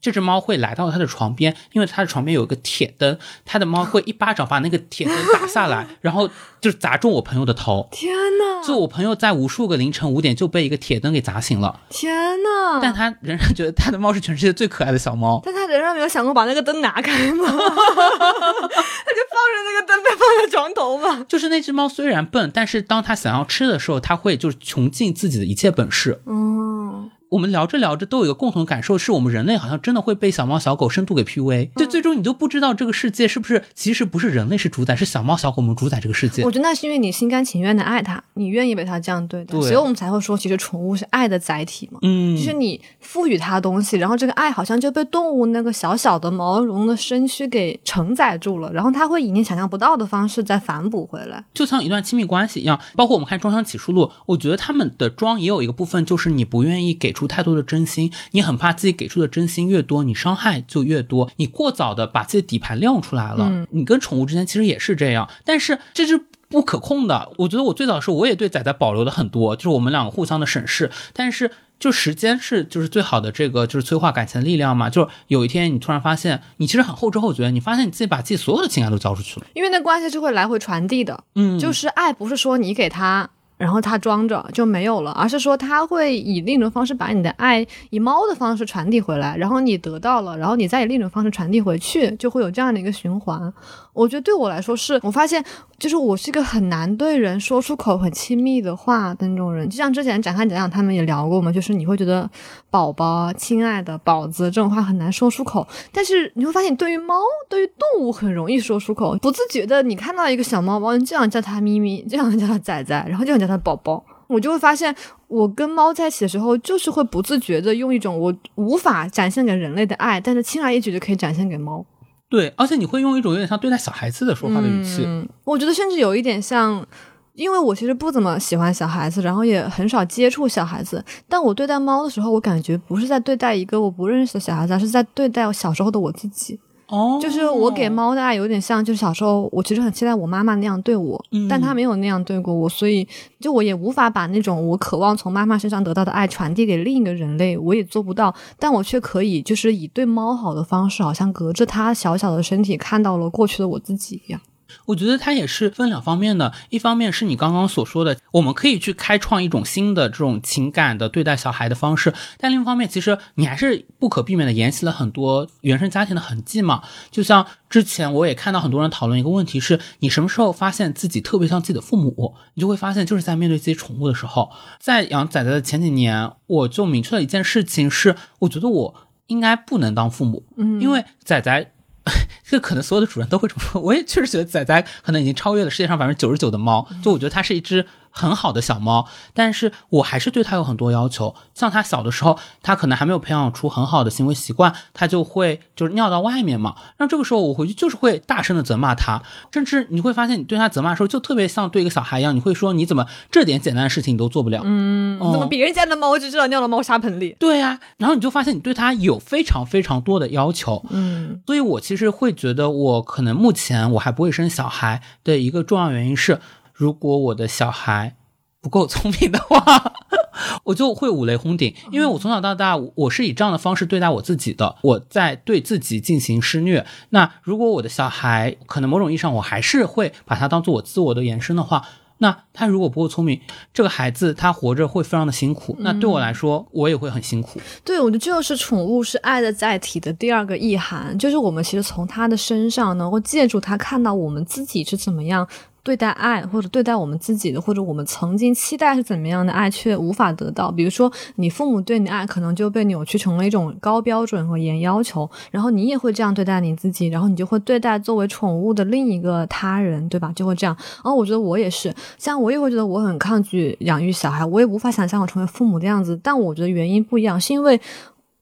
这只猫会来到他的床边，因为他的床边有一个铁灯，他的猫会一巴掌把那个铁灯打下来，然后就砸中我朋友的头。天呐，就我朋友在无数个凌晨五点就被一个铁灯给砸醒了，天呐！但他仍然觉得他的猫是全世界最可爱的小猫。但他仍然没有想过把那个灯拿开吗？他就放着那个灯被放在床头吧。就是那只猫虽然笨，但是当它想要吃的时候，它会就是穷尽自己的一切本事。嗯，我们聊着聊着都有一个共同感受，是我们人类好像真的会被小猫小狗深度给 PUA，就最终你都不知道这个世界是不是其实不是人类是主宰，是小猫小狗们主宰这个世界我。觉得那是因为你心甘情愿的爱它，你愿意被它这样对待，对所以我们才会说，其实宠物是爱的载体嘛。嗯，就是你赋予它东西，然后这个爱好像就被动物那个小小的毛绒的身躯给承载住了，然后它会以你想象不到的方式再反哺回来。就像一段亲密关系一样，包括我们看《装箱启示录》，我觉得他们的装也有一个部分，就是你不愿意给出太多的真心，你很怕自己给出的真心越多，你伤害就越多，你过早的把自己的底盘亮出来了。你跟宠物之间其实也是这样，但是这是。不可控的，我觉得我最早的时候我也对仔仔保留的很多，就是我们两个互相的审视，但是就时间是就是最好的这个就是催化感情的力量嘛，就是有一天你突然发现你其实很后知后觉，你发现你自己把自己所有的情感都交出去了，因为那关系是会来回传递的，嗯，就是爱不是说你给他，然后他装着就没有了，而是说他会以另一种方式把你的爱以猫的方式传递回来，然后你得到了，然后你再以另一种方式传递回去，就会有这样的一个循环。我觉得对我来说是，我发现就是我是一个很难对人说出口很亲密的话的那种人，就像之前展开讲讲他们也聊过嘛，就是你会觉得宝宝、亲爱的宝子这种话很难说出口，但是你会发现，对于猫、对于动物很容易说出口，不自觉的，你看到一个小猫猫，你这样叫它咪咪，这样叫它仔仔，然后这样叫它宝宝。我就会发现，我跟猫在一起的时候，就是会不自觉的用一种我无法展现给人类的爱，但是轻而易举就可以展现给猫。对，而且你会用一种有点像对待小孩子的说话的语气，我觉得甚至有一点像，因为我其实不怎么喜欢小孩子，然后也很少接触小孩子，但我对待猫的时候，我感觉不是在对待一个我不认识的小孩子，而是在对待小时候的我自己。哦，就是我给猫的爱有点像，就是小时候我其实很期待我妈妈那样对我，嗯。但她没有那样对过我，所以就我也无法把那种我渴望从妈妈身上得到的爱传递给另一个人类，我也做不到，但我却可以就是以对猫好的方式，好像隔着它小小的身体看到了过去的我自己一样。我觉得它也是分两方面的，一方面是你刚刚所说的，我们可以去开创一种新的这种情感的对待小孩的方式，但另一方面，其实你还是不可避免的沿袭了很多原生家庭的痕迹嘛。就像之前我也看到很多人讨论一个问题是，你什么时候发现自己特别像自己的父母？你就会发现就是在面对自己宠物的时候。在养仔仔的前几年，我就明确了一件事情是，我觉得我应该不能当父母，嗯，因为仔仔。这可能所有的主人都会这么说，我也确实觉得仔仔可能已经超越了世界上百分之九十九的猫，就我觉得它是一只很好的小猫，但是我还是对它有很多要求。像它小的时候，它可能还没有培养出很好的行为习惯，它就会就是尿到外面嘛。那这个时候我回去就是会大声的责骂它，甚至你会发现你对它责骂的时候就特别像对一个小孩一样，你会说你怎么这点简单的事情你都做不了？嗯，怎么别人家的猫就知道尿到猫砂盆里？对呀、然后你就发现你对它有非常非常多的要求，嗯，所以我其实会觉得，我可能目前我还不会生小孩的一个重要原因是，如果我的小孩不够聪明的话，我就会五雷轰顶。因为我从小到大，我是以这样的方式对待我自己的，我在对自己进行施虐。那如果我的小孩可能某种意义上，我还是会把他当做我自我的延伸的话。那他如果不够聪明，这个孩子他活着会非常的辛苦。那对我来说，我也会很辛苦。对，我觉得这就是宠物是爱的载体的第二个意涵，就是我们其实从它的身上能够借助它看到我们自己是怎么样。对待爱，或者对待我们自己的，或者我们曾经期待是怎么样的爱，却无法得到。比如说，你父母对你爱可能就被扭曲成了一种高标准和严要求，然后你也会这样对待你自己，然后你就会对待作为宠物的另一个他人，对吧？就会这样。然后我觉得我也是，像我也会觉得我很抗拒养育小孩，我也无法想象我成为父母的样子。但我觉得原因不一样，是因为。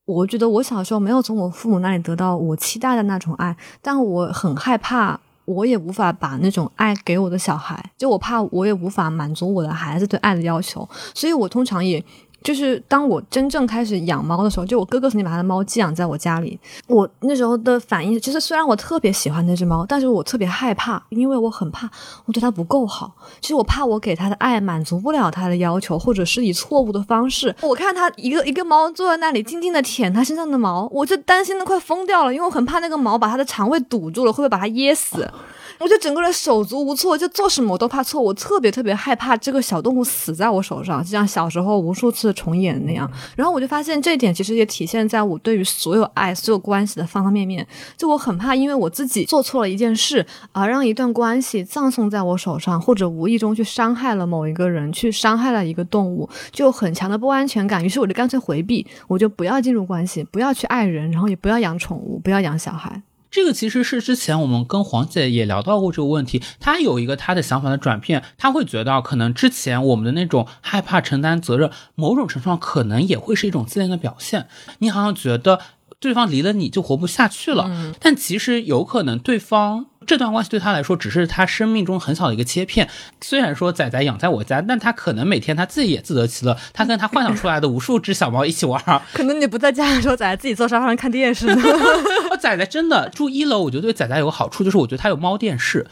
我觉得我小时候没有从我父母那里得到我期待的那种爱，但我很害怕，我也无法把那种爱给我的小孩，就我怕我也无法满足我的孩子对爱的要求，所以我通常也就是当我真正开始养猫的时候，就我哥哥曾经把他的猫寄养在我家里，我那时候的反应，其实虽然我特别喜欢那只猫，但是我特别害怕，因为我很怕我对它不够好。其实我怕我给它的爱满足不了它的要求，或者是以错误的方式。我看它一个一个猫坐在那里静静的舔它身上的毛，我就担心的快疯掉了，因为我很怕那个毛把它的肠胃堵住了，会不会把它噎死？我就整个人手足无措，就做什么我都怕错，我特别特别害怕这个小动物死在我手上，就像小时候无数次重演那样。然后我就发现这一点其实也体现在我对于所有爱、所有关系的方方面面。就我很怕，因为我自己做错了一件事，而让一段关系葬送在我手上，或者无意中去伤害了某一个人，去伤害了一个动物，就有很强的不安全感。于是我就干脆回避，我就不要进入关系，不要去爱人，然后也不要养宠物，不要养小孩。这个其实是之前我们跟黄姐也聊到过这个问题，她有一个她的想法的转变，她会觉得可能之前我们的那种害怕承担责任，某种程度上可能也会是一种自恋的表现。你好像觉得对方离了你就活不下去了，但其实有可能对方。这段关系对他来说只是他生命中很小的一个切片。虽然说仔仔养在我家，但他可能每天他自己也自得其乐，他跟他幻想出来的无数只小猫一起玩。可能你不在家的时候，仔仔自己坐沙发上看电视呢。仔仔真的住一楼，我觉得对仔仔有个好处，就是我觉得他有猫电视。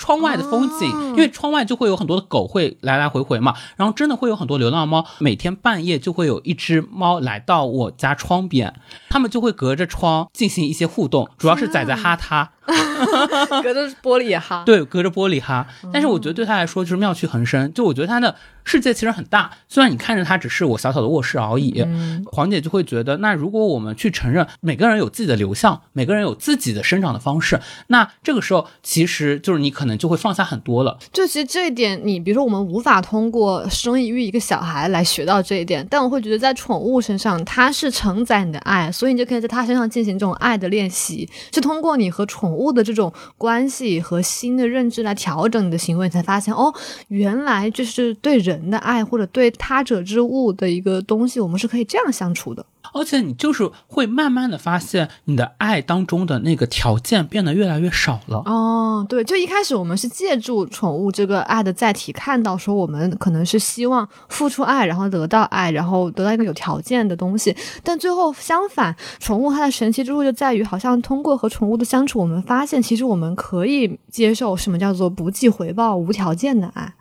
窗外的风景，因为窗外就会有很多的狗会来来回回嘛，然后真的会有很多流浪猫，每天半夜就会有一只猫来到我家窗边，它们就会隔着窗进行一些互动，主要是仔仔哈它。隔着玻璃哈，对，隔着玻璃哈。但是我觉得对他来说就是妙趣横生，就我觉得他的世界其实很大。虽然你看着他只是我小小的卧室而已，黄姐就会觉得，那如果我们去承认每个人有自己的流向，每个人有自己的生长的方式，那这个时候其实就是你可能就会放下很多了。就其实这一点，你比如说我们无法通过生育一个小孩来学到这一点，但我会觉得在宠物身上，它是承载你的爱，所以你就可以在它身上进行这种爱的练习，是通过你和宠。物物的这种关系和新的认知来调整你的行为，才发现哦，原来就是对人的爱或者对他者之物的一个东西，我们是可以这样相处的。而且你就是会慢慢的发现，你的爱当中的那个条件变得越来越少了。哦，对，就一开始我们是借助宠物这个爱的载体，看到说我们可能是希望付出爱，然后得到爱，然后得到一个有条件的东西。但最后相反，宠物它的神奇之处就在于，好像通过和宠物的相处，我们发现其实我们可以接受什么叫做不计回报、无条件的爱。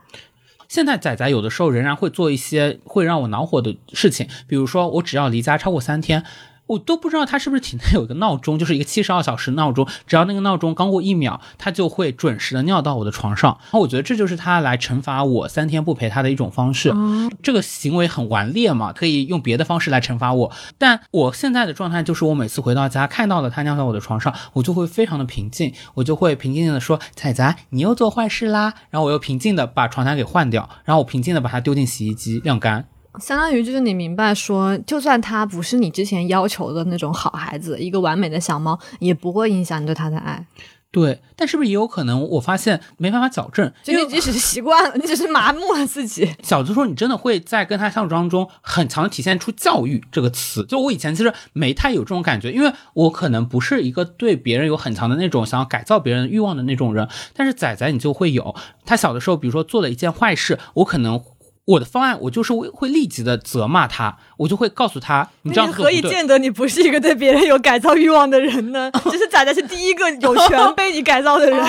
现在仔仔有的时候仍然会做一些会让我恼火的事情，比如说我只要离家超过三天。我都不知道他是不是体内有一个闹钟，就是一个七十二小时闹钟，只要那个闹钟刚过一秒，他就会准时的尿到我的床上。然后我觉得这就是他来惩罚我三天不陪他的一种方式。这个行为很顽劣嘛，可以用别的方式来惩罚我。但我现在的状态就是，我每次回到家看到了他尿在我的床上，我就会非常的平静，我就会平静的说：“仔仔，你又做坏事啦。”然后我又平静的把床单给换掉，然后我平静的把它丢进洗衣机晾干。相当于就是你明白说，就算他不是你之前要求的那种好孩子，一个完美的小猫，也不会影响你对他的爱。对，但是不是也有可能？我发现没办法矫正，就你只是习惯了，你只是麻木了自己。小的时候，你真的会在跟他相处当中，很强的体现出教育这个词。就我以前其实没太有这种感觉，因为我可能不是一个对别人有很强的那种想要改造别人欲望的那种人。但是仔仔你就会有，他小的时候，比如说做了一件坏事，我可能。我的方案，我就是会会立即的责骂他，我就会告诉他，你这样何以见得你不是一个对别人有改造欲望的人呢？就是仔仔是第一个有权 被你改造的人。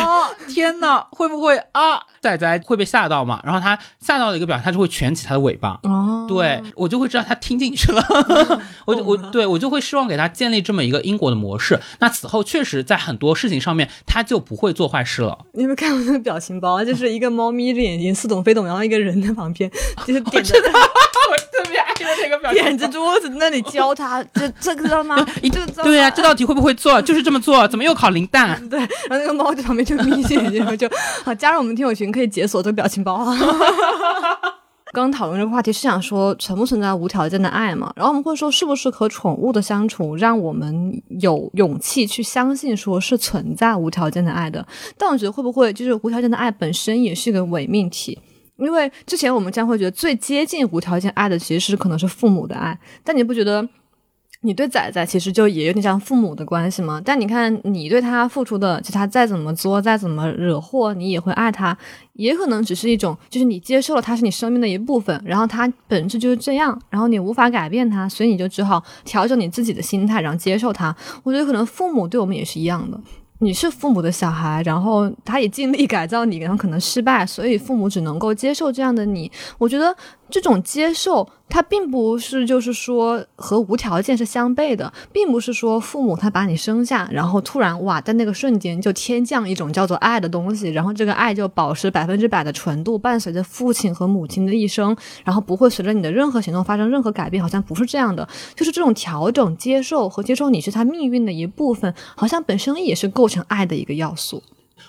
天哪，会不会啊？仔仔会被吓到嘛？然后他吓到的一个表情，他就会卷起他的尾巴。哦，对我就会知道他听进去了。我就我对我就会希望给他建立这么一个因果的模式。那此后确实在很多事情上面，他就不会做坏事了。你有没有看过那个表情包？就是一个猫眯着眼睛似懂非懂，然后一个人在旁边。就是点着，我特别爱的那个表情，点着桌子那里教他，这这个知道吗？一个对呀，这道题会不会做？就是这么做，怎么又考零蛋？对，然后那个猫在旁边就眯起眼睛，就好加入我们听友群可以解锁这个表情包啊。刚刚讨论这个话题是想说存不存在无条件的爱嘛？然后我们会说是不是和宠物的相处让我们有勇气去相信说是存在无条件的爱的？但我觉得会不会就是无条件的爱本身也是一个伪命题？因为之前我们将会觉得最接近无条件爱的，其实是可能是父母的爱，但你不觉得你对仔仔其实就也有点像父母的关系吗。但你看，你对他付出的，就他再怎么作，再怎么惹祸，你也会爱他。也可能只是一种，就是你接受了他是你生命的一部分，然后他本质就是这样，然后你无法改变他，所以你就只好调整你自己的心态，然后接受他。我觉得可能父母对我们也是一样的。你是父母的小孩，然后他也尽力改造你，然后可能失败，所以父母只能够接受这样的你。我觉得这种接受。它并不是就是说和无条件是相悖的，并不是说父母他把你生下，然后突然哇，在那个瞬间就天降一种叫做爱的东西，然后这个爱就保持百分之百的纯度，伴随着父亲和母亲的一生，然后不会随着你的任何行动发生任何改变，好像不是这样的。就是这种调整、接受和接受你是他命运的一部分，好像本身也是构成爱的一个要素。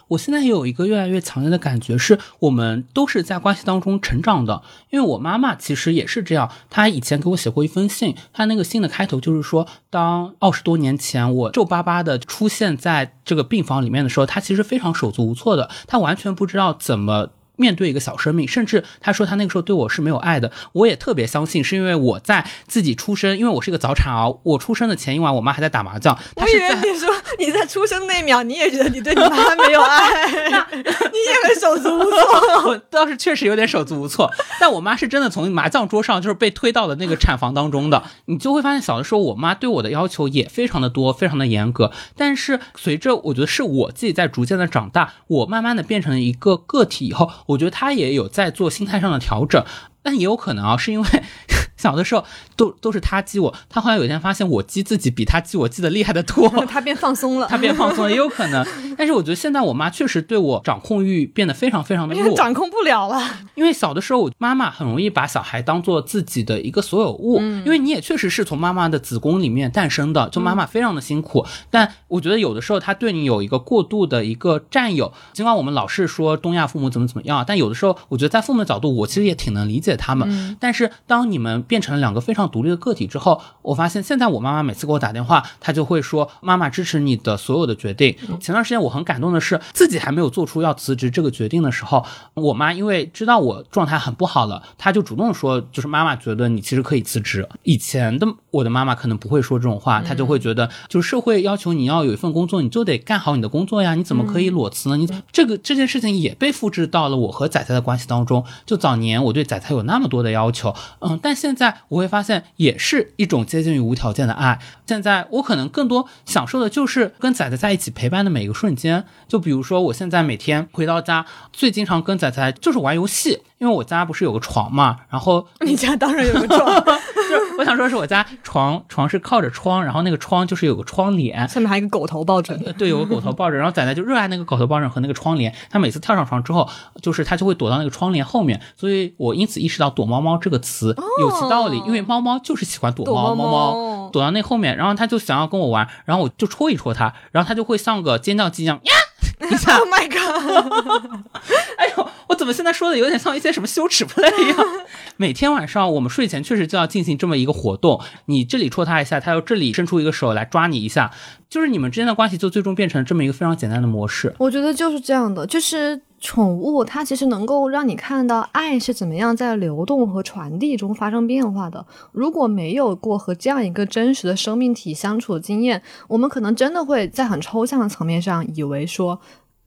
我现在也有一个越来越强烈的感觉，是我们都是在关系当中成长的。因为我妈妈其实也是这样，她以前给我写过一封信，她那个信的开头就是说，当二十多年前我皱巴巴的出现在这个病房里面的时候，她其实非常手足无措的，她完全不知道怎么。面对一个小生命，甚至他说他那个时候对我是没有爱的，我也特别相信，是因为我在自己出生，因为我是一个早产儿，我出生的前一晚，我妈还在打麻将。我以为你说你在出生那秒，你也觉得你对你妈没有爱，你也很手足无措。我倒是确实有点手足无措，但我妈是真的从麻将桌上就是被推到了那个产房当中的。你就会发现，小的时候我妈对我的要求也非常的多，非常的严格。但是随着我觉得是我自己在逐渐的长大，我慢慢的变成了一个个体以后。我觉得他也有在做心态上的调整，但也有可能啊，是因为。小的时候都都是他激我，他后来有一天发现我激自己比他激我激的厉害的多，他变放松了，他变放松了也有可能。但是我觉得现在我妈确实对我掌控欲变得非常非常的弱，掌控不了了。因为小的时候我妈妈很容易把小孩当做自己的一个所有物，因为你也确实是从妈妈的子宫里面诞生的，就妈妈非常的辛苦。但我觉得有的时候她对你有一个过度的一个占有，尽管我们老是说东亚父母怎么怎么样，但有的时候我觉得在父母的角度，我其实也挺能理解他们。但是当你们变成了两个非常独立的个体之后，我发现现在我妈妈每次给我打电话，她就会说：“妈妈支持你的所有的决定。”前段时间我很感动的是，自己还没有做出要辞职这个决定的时候，我妈因为知道我状态很不好了，她就主动说：“就是妈妈觉得你其实可以辞职。”以前的我的妈妈可能不会说这种话，她就会觉得，就是社会要求你要有一份工作，你就得干好你的工作呀，你怎么可以裸辞呢？你这个这件事情也被复制到了我和仔仔的关系当中。就早年我对仔仔有那么多的要求，嗯，但现在在我会发现。也是一种接近于无条件的爱。现在我可能更多享受的就是跟仔仔在一起陪伴的每一个瞬间。就比如说，我现在每天回到家，最经常跟仔仔就是玩游戏。因为我家不是有个床嘛，然后 你家当然有个床，我想说是我家床床是靠着窗，然后那个窗就是有个窗帘，下面还有一个狗头抱枕，对，有个狗头抱枕，然后仔仔就热爱那个狗头抱枕和那个窗帘，他每次跳上床之后，就是他就会躲到那个窗帘后面，所以我因此意识到“躲猫猫”这个词有其道理，因为猫猫就是喜欢躲猫猫猫躲到那后面，然后他就想要跟我玩，然后我就戳一戳他，然后他就会像个尖叫鸡一样呀。一 下，Oh my god！哎呦，我怎么现在说的有点像一些什么羞耻 play 一样？每天晚上我们睡前确实就要进行这么一个活动，你这里戳他一下，他又这里伸出一个手来抓你一下，就是你们之间的关系就最终变成这么一个非常简单的模式。我觉得就是这样的，就是宠物它其实能够让你看到爱是怎么样在流动和传递中发生变化的。如果没有过和这样一个真实的生命体相处的经验，我们可能真的会在很抽象的层面上以为说。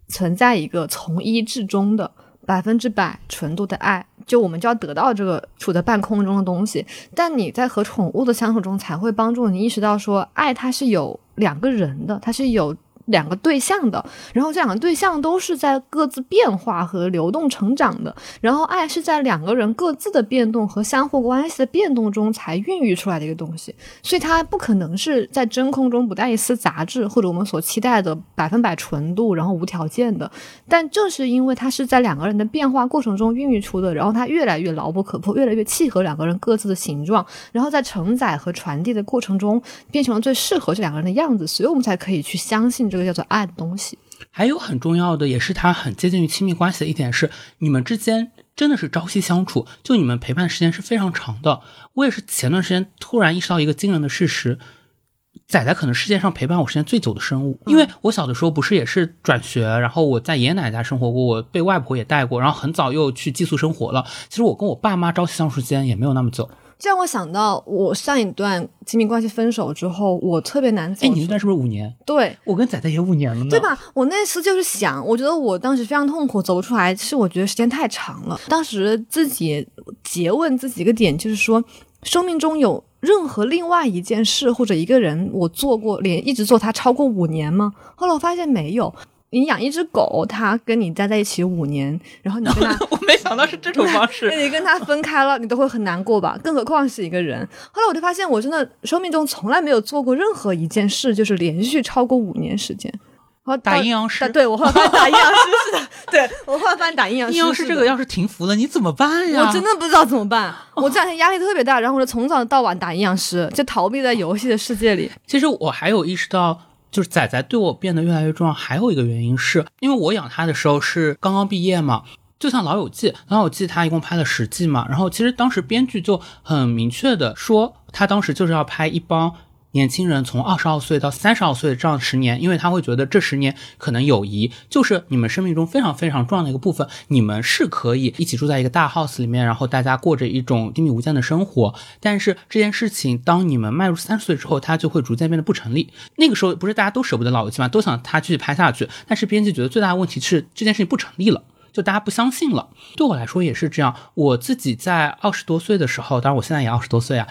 存在一个从一至终的百分之百纯度的爱，就我们就要得到这个处在半空中的东西。但你在和宠物的相处中，才会帮助你意识到，说爱它是有两个人的，它是有。两个对象的，然后这两个对象都是在各自变化和流动成长的，然后爱是在两个人各自的变动和相互关系的变动中才孕育出来的一个东西，所以它不可能是在真空中不带一丝杂质或者我们所期待的百分百纯度，然后无条件的。但正是因为它是在两个人的变化过程中孕育出的，然后它越来越牢不可破，越来越契合两个人各自的形状，然后在承载和传递的过程中变成了最适合这两个人的样子，所以我们才可以去相信。这个叫做爱的东西，还有很重要的，也是它很接近于亲密关系的一点是，你们之间真的是朝夕相处，就你们陪伴时间是非常长的。我也是前段时间突然意识到一个惊人的事实：仔仔可能世界上陪伴我时间最久的生物。因为我小的时候不是也是转学，然后我在爷爷奶奶家生活过，我被外婆也带过，然后很早又去寄宿生活了。其实我跟我爸妈朝夕相处时间也没有那么久。这让我想到，我上一段亲密关系分手之后，我特别难走哎，你那段是不是五年？对我跟仔仔也五年了呢，对？吧？我那次就是想，我觉得我当时非常痛苦，走不出来，是我觉得时间太长了。当时自己诘问自己一个点，就是说，生命中有任何另外一件事或者一个人，我做过连一直做他超过五年吗？后来我发现没有。你养一只狗，它跟你待在一起五年，然后你跟它 我没想到是这种方式。你跟它分开了，你都会很难过吧？更何况是一个人。后来我就发现，我真的生命中从来没有做过任何一件事，就是连续超过五年时间。然后打阴阳师对我后来发现打阴阳师是的，对 我后来发现打阴阳师阴阳师这个要是停服了，你怎么办呀？我真的不知道怎么办。我这两天压力特别大，然后我就从早到晚打阴阳师，就逃避在游戏的世界里。其实我还有意识到，就是仔仔对我变得越来越重要，还有一个原因是因为我养他的时候是刚刚毕业嘛。就像《老友记》，《老友记》他一共拍了十季嘛，然后其实当时编剧就很明确的说，他当时就是要拍一帮年轻人从二十二岁到三十二岁这样十年，因为他会觉得这十年可能友谊就是你们生命中非常非常重要的一个部分，你们是可以一起住在一个大 house 里面，然后大家过着一种亲密无间的生活。但是这件事情，当你们迈入三十岁之后，它就会逐渐变得不成立。那个时候不是大家都舍不得老友记吗？都想他继续拍下去，但是编辑觉得最大的问题是这件事情不成立了。就大家不相信了，对我来说也是这样。我自己在二十多岁的时候，当然我现在也二十多岁啊，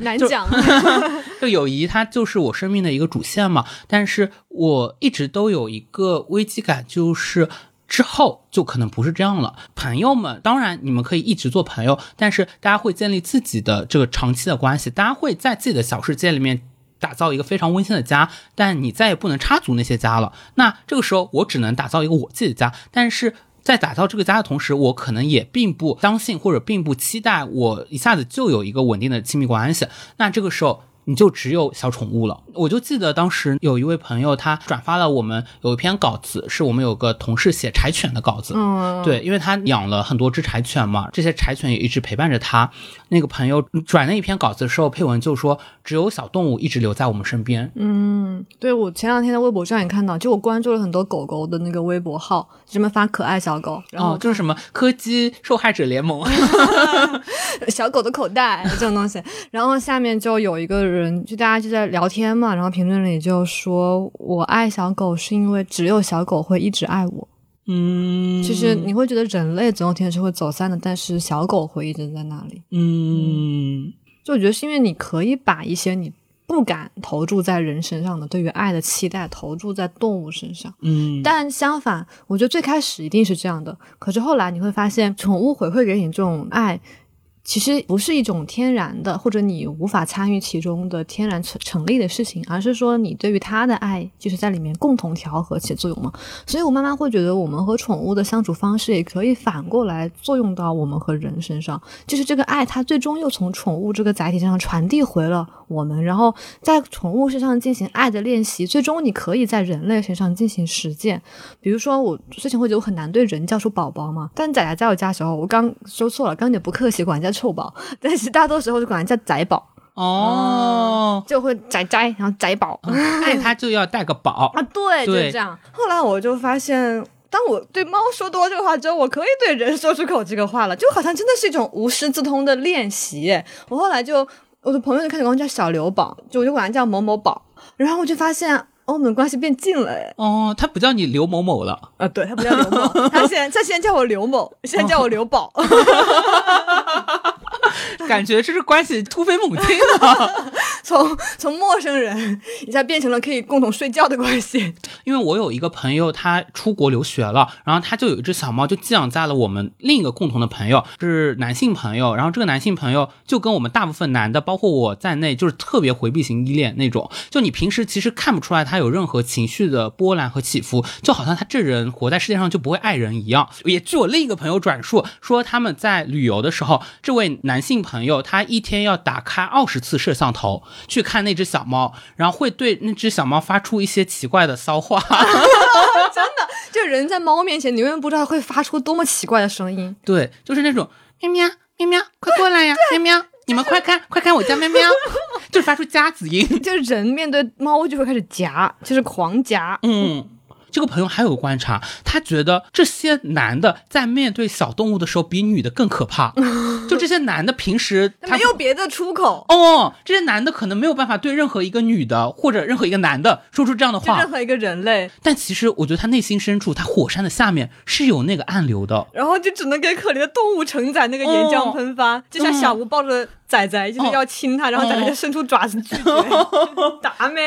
难讲，就友谊它就是我生命的一个主线嘛。但是我一直都有一个危机感，就是之后就可能不是这样了。朋友们，当然你们可以一直做朋友，但是大家会建立自己的这个长期的关系，大家会在自己的小世界里面。打造一个非常温馨的家，但你再也不能插足那些家了。那这个时候，我只能打造一个我自己的家。但是在打造这个家的同时，我可能也并不相信或者并不期待我一下子就有一个稳定的亲密关系。那这个时候。你就只有小宠物了。我就记得当时有一位朋友，他转发了我们有一篇稿子，是我们有个同事写柴犬的稿子。嗯，对，因为他养了很多只柴犬嘛，这些柴犬也一直陪伴着他。那个朋友转那一篇稿子的时候，配文就说：“只有小动物一直留在我们身边。”嗯，对我前两天在微博上也看到，就我关注了很多狗狗的那个微博号，专门发可爱小狗，然后哦，就是什么柯基受害者联盟。小狗的口袋这种东西，然后下面就有一个人，就大家就在聊天嘛，然后评论里就说我爱小狗是因为只有小狗会一直爱我。嗯，其实你会觉得人类总有天是会走散的，但是小狗会一直在那里。嗯，就我觉得是因为你可以把一些你不敢投注在人身上的对于爱的期待投注在动物身上。嗯，但相反，我觉得最开始一定是这样的，可是后来你会发现，宠物回馈给你这种爱，其实不是一种天然的，或者你无法参与其中的天然成成立的事情，而是说你对于它的爱，就是在里面共同调和起作用嘛。所以我慢慢会觉得，我们和宠物的相处方式也可以反过来作用到我们和人身上，就是这个爱，它最终又从宠物这个载体上传递回了我们，然后在宠物身上进行爱的练习，最终你可以在人类身上进行实践。比如说，我之前会觉得我很难对人叫出宝宝嘛，但仔仔在我家时候，我刚说错了，刚点不客气，管人家臭宝，但是大多时候就管它叫仔宝，哦，就会仔仔，然后仔宝爱它就要带个宝。啊，对，就这样。后来我就发现。当我对猫说多这个话之后，我可以对人说出口这个话了，就好像真的是一种无师自通的练习。我后来就，我的朋友就开始管我叫小刘宝，就我就管他叫某某宝，然后我就发现，哦，我们关系变近了，哎，哦，他不叫你刘某某了。啊，对他不叫刘某，他现在他现在叫我刘某，现在叫我刘宝，感觉这是关系突飞猛进的。从从陌生人一下变成了可以共同睡觉的关系。因为我有一个朋友，他出国留学了，然后他就有一只小猫，就寄养在了我们另一个共同的朋友，是男性朋友。然后这个男性朋友就跟我们大部分男的，包括我在内，就是特别回避型依恋那种。就你平时其实看不出来他有任何情绪的波澜和起伏，就好像他这人活在世界上就不会爱人一样。也据我另一个朋友转述说，他们在旅游的时候，这位男性朋友他一天要打开二十次摄像头去看那只小猫，然后会对那只小猫发出一些奇怪的骚话。真的就人在猫面前，你永远不知道会发出多么奇怪的声音。对，就是那种喵喵喵喵，快过来呀，喵喵，你们快看快看我家喵喵，就是发出夹子音。就是人面对猫就会开始夹，就是狂夹。嗯，这个朋友还有个观察，他觉得这些男的在面对小动物的时候比女的更可怕。就这些男的平时 他没有别的出口，哦，这些男的可能没有办法对任何一个女的或者任何一个男的说出这样的话任，何一个人类，但其实我觉得他内心深处，他火山的下面是有那个暗流的。然后就只能给可怜的动物承载那个岩浆喷发，就像小吴抱着仔仔就是要亲他，然后仔仔就伸出爪子拒绝，打咩？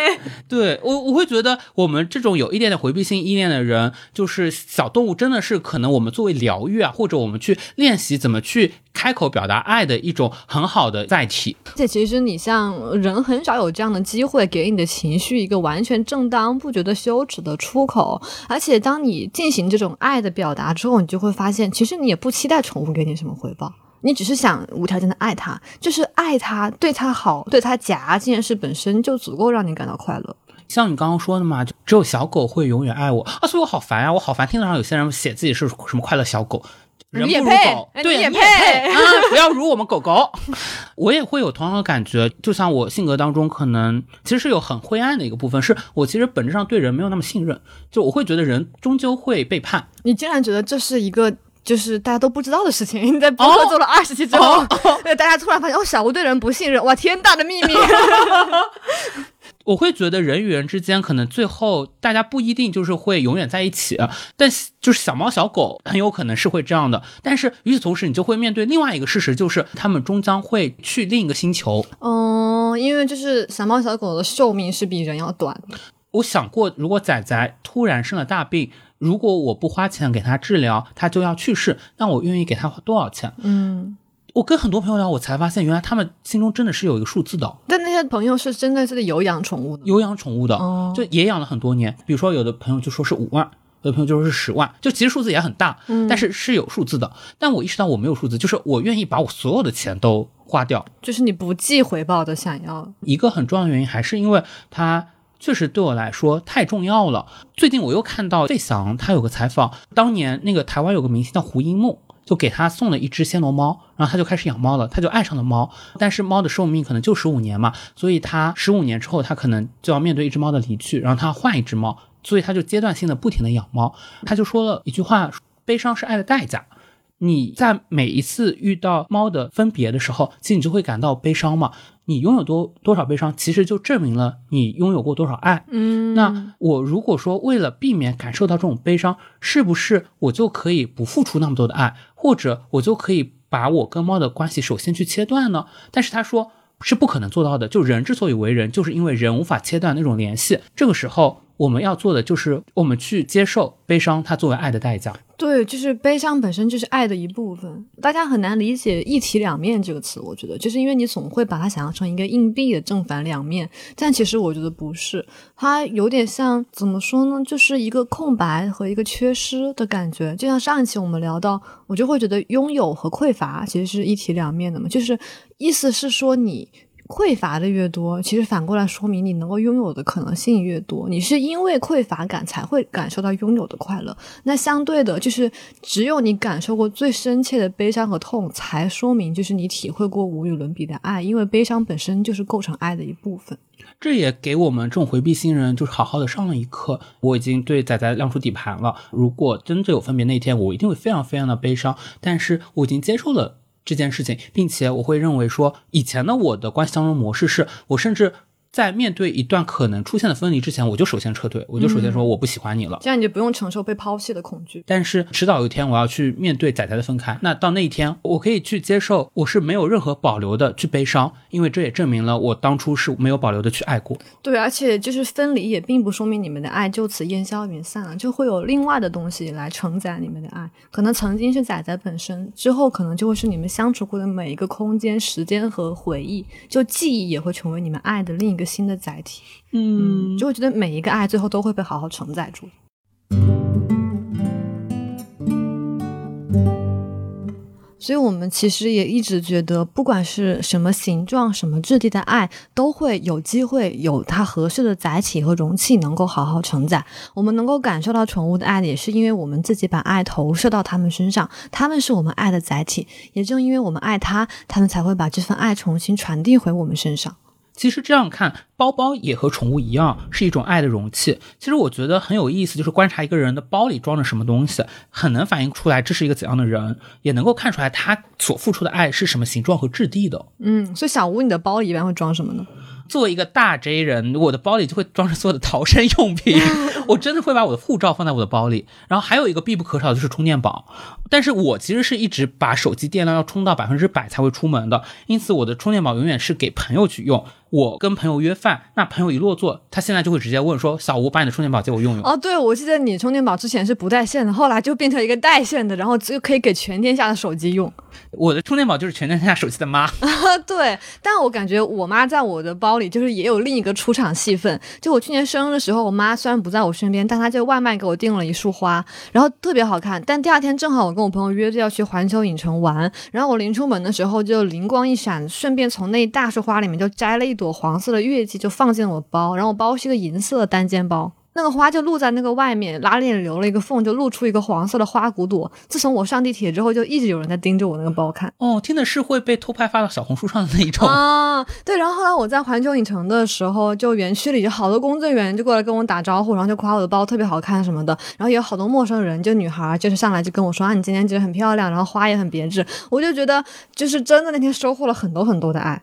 对我，我会觉得我们这种有一点点回避性依恋的人，就是小动物，真的是可能我们作为疗愈啊，或者我们去练习怎么去开口表达爱的一种很好的载体。而且其实你像人很少有这样的机会，给你的情绪一个完全正当、不觉得羞耻的出口。而且当你进行这种爱的表达之后，你就会发现，其实你也不期待宠物给你什么回报。你只是想无条件的爱他，就是爱他，对他好，对他夹，这件事本身就足够让你感到快乐。像你刚刚说的嘛，就只有小狗会永远爱我啊，所以我好烦啊，我好烦听到有些人写自己是什么快乐小狗。人不如狗，哎对，也配啊！不要如我们狗狗。我也会有同样的感觉，就像我性格当中，可能其实是有很灰暗的一个部分，是我其实本质上对人没有那么信任，就我会觉得人终究会背叛。你竟然觉得这是一个就是大家都不知道的事情？你在播客做了二十期之后，对大家突然发现哦，小吴对人不信任，哇，天大的秘密！我会觉得人与人之间可能最后大家不一定就是会永远在一起，但就是小猫小狗很有可能是会这样的。但是与此同时，你就会面对另外一个事实，就是他们终将会去另一个星球。嗯，因为就是小猫小狗的寿命是比人要短的。我想过，如果仔仔突然生了大病，如果我不花钱给他治疗，他就要去世，那我愿意给他花多少钱？嗯，我跟很多朋友聊，我才发现，原来他们心中真的是有一个数字的。但那些朋友是真的是有养宠物的，有养宠物的，哦就也养了很多年。比如说，有的朋友就说是五万，有的朋友就说是十万，就其实数字也很大，嗯但是是有数字的。但我意识到我没有数字，就是我愿意把我所有的钱都花掉。就是你不计回报的想要。一个很重要的原因还是因为它确实对我来说太重要了。最近我又看到费翔他有个采访，当年那个台湾有个明星叫胡因梦。就给他送了一只暹罗猫，然后他就开始养猫了，他就爱上了猫。但是猫的寿命可能就十五年嘛，所以他十五年之后，他可能就要面对一只猫的离去，然后他换一只猫，所以他就阶段性的不停的养猫。他就说了一句话：悲伤是爱的代价。你在每一次遇到猫的分别的时候，其实你就会感到悲伤嘛。你拥有多多少悲伤，其实就证明了你拥有过多少爱。嗯那我如果说为了避免感受到这种悲伤，是不是我就可以不付出那么多的爱，或者我就可以把我跟猫的关系首先去切断呢？但是他说是不可能做到的。就人之所以为人，就是因为人无法切断那种联系。这个时候，我们要做的就是我们去接受悲伤，它作为爱的代价。对，就是悲伤本身就是爱的一部分。大家很难理解“一体两面”这个词，我觉得就是因为你总会把它想象成一个硬币的正反两面，但其实我觉得不是，它有点像怎么说呢，就是一个空白和一个缺失的感觉。就像上一期我们聊到，我就会觉得拥有和匮乏其实是一体两面的嘛，就是意思是说你。匮乏的越多，其实反过来说明你能够拥有的可能性越多。你是因为匮乏感才会感受到拥有的快乐。那相对的，就是只有你感受过最深切的悲伤和痛，才说明就是你体会过无与伦比的爱。因为悲伤本身就是构成爱的一部分。这也给我们这种回避新人就是好好的上了一课。我已经对仔仔亮出底盘了。如果真的有分别那天，我一定会非常非常的悲伤。但是我已经接受了这件事情，并且我会认为说，以前的我的关系当中模式是我甚至。在面对一段可能出现的分离之前，我就首先撤退，我就首先说我不喜欢你了。这样你就不用承受被抛弃的恐惧。但是迟早有一天我要去面对仔仔的分开，那到那一天，我可以去接受，我是没有任何保留的去悲伤，因为这也证明了我当初是没有保留的去爱过。对，而且就是分离也并不说明你们的爱就此烟消云散了，就会有另外的东西来承载你们的爱。可能曾经是仔仔本身，之后可能就会是你们相处过的每一个空间、时间和回忆，就记忆也会成为你们爱的另一个新的载体。嗯，就会觉得每一个爱最后都会被好好承载住。所以，我们其实也一直觉得，不管是什么形状、什么质地的爱，都会有机会有它合适的载体和容器，能够好好承载。我们能够感受到宠物的爱，也是因为我们自己把爱投射到它们身上，它们是我们爱的载体。也正因为我们爱它，它们才会把这份爱重新传递回我们身上。其实这样看，包包也和宠物一样，是一种爱的容器。其实我觉得很有意思，就是观察一个人的包里装着什么东西，很能反映出来这是一个怎样的人，也能够看出来他所付出的爱是什么形状和质地的。嗯，所以小吴，你的包里一般会装什么呢？作为一个大 J 人，我的包里就会装着所有的逃生用品。我真的会把我的护照放在我的包里，然后还有一个必不可少的就是充电宝。但是我其实是一直把手机电量要充到百分之百才会出门的，因此我的充电宝永远是给朋友去用。我跟朋友约饭，那朋友一落座，他现在就会直接问说：“小吴，把你的充电宝借我用用。”哦，对，我记得你充电宝之前是不带线的，后来就变成一个带线的，然后就可以给全天下的手机用。我的充电宝就是全天下手机的妈。对，但我感觉我妈在我的包里就是也有另一个出场戏份。就我去年生日的时候，我妈虽然不在我身边，但她就外卖给我订了一束花，然后特别好看。但第二天正好我跟我朋友约着要去环球影城玩，然后我临出门的时候就灵光一闪，顺便从那一大束花里面就摘了一朵黄色的月季，就放进了我包。然后我包是一个银色的单肩包。那个花就露在那个外面，拉链留了一个缝，就露出一个黄色的花骨朵。自从我上地铁之后，就一直有人在盯着我那个包看。哦，听的是会被偷拍发到小红书上的那一种啊。对，然后后来我在环球影城的时候，就园区里就好多工作人员就过来跟我打招呼，然后就夸我的包特别好看什么的。然后也有好多陌生人，就女孩就是上来就跟我说啊，你今天觉得很漂亮，然后花也很别致。我就觉得就是真的那天收获了很多很多的爱。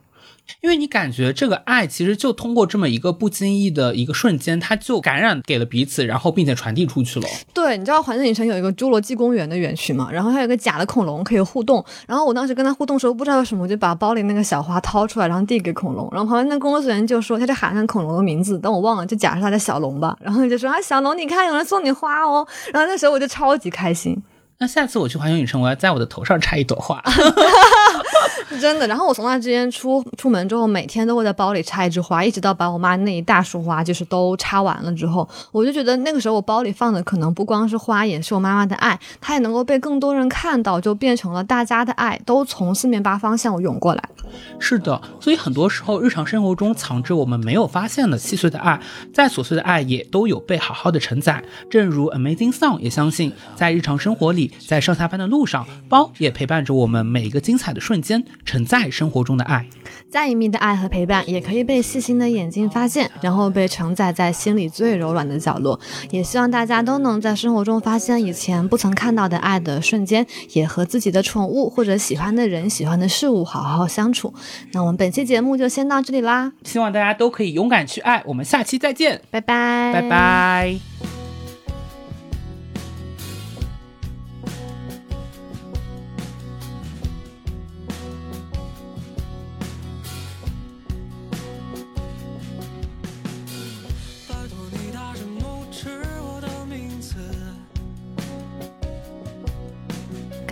因为你感觉这个爱其实就通过这么一个不经意的一个瞬间，它就感染给了彼此，然后并且传递出去了。对，你知道环球影城有一个侏罗纪公园的园区嘛？然后它有个假的恐龙可以互动。然后我当时跟他互动的时候，不知道为什么我就把包里那个小花掏出来，然后递给恐龙。然后旁边那工作人员就说，他就喊上恐龙的名字，但我忘了，就假设他叫小龙吧。然后就说啊，小龙，你看有人送你花哦。然后那时候我就超级开心。那下次我去环球影城，我要在我的头上插一朵花。真的，然后我从那之间出出门之后，每天都会在包里插一枝花，一直到把我妈那一大束花就是都插完了之后，我就觉得那个时候我包里放的可能不光是花，也是我妈妈的爱，她也能够被更多人看到，就变成了大家的爱，都从四面八方向我涌过来。是的，所以很多时候日常生活中藏着我们没有发现的细碎的爱，再琐碎的爱也都有被好好的承载。正如 Amazing Song 也相信，在日常生活里，在上下班的路上，包也陪伴着我们每一个精彩的瞬间。承载生活中的爱，再隐秘的爱和陪伴，也可以被细心的眼睛发现，然后被承载在心里最柔软的角落。也希望大家都能在生活中发现以前不曾看到的爱的瞬间，也和自己的宠物或者喜欢的人、喜欢的事物好好相处。那我们本期节目就先到这里啦，希望大家都可以勇敢去爱。我们下期再见，拜拜，拜拜。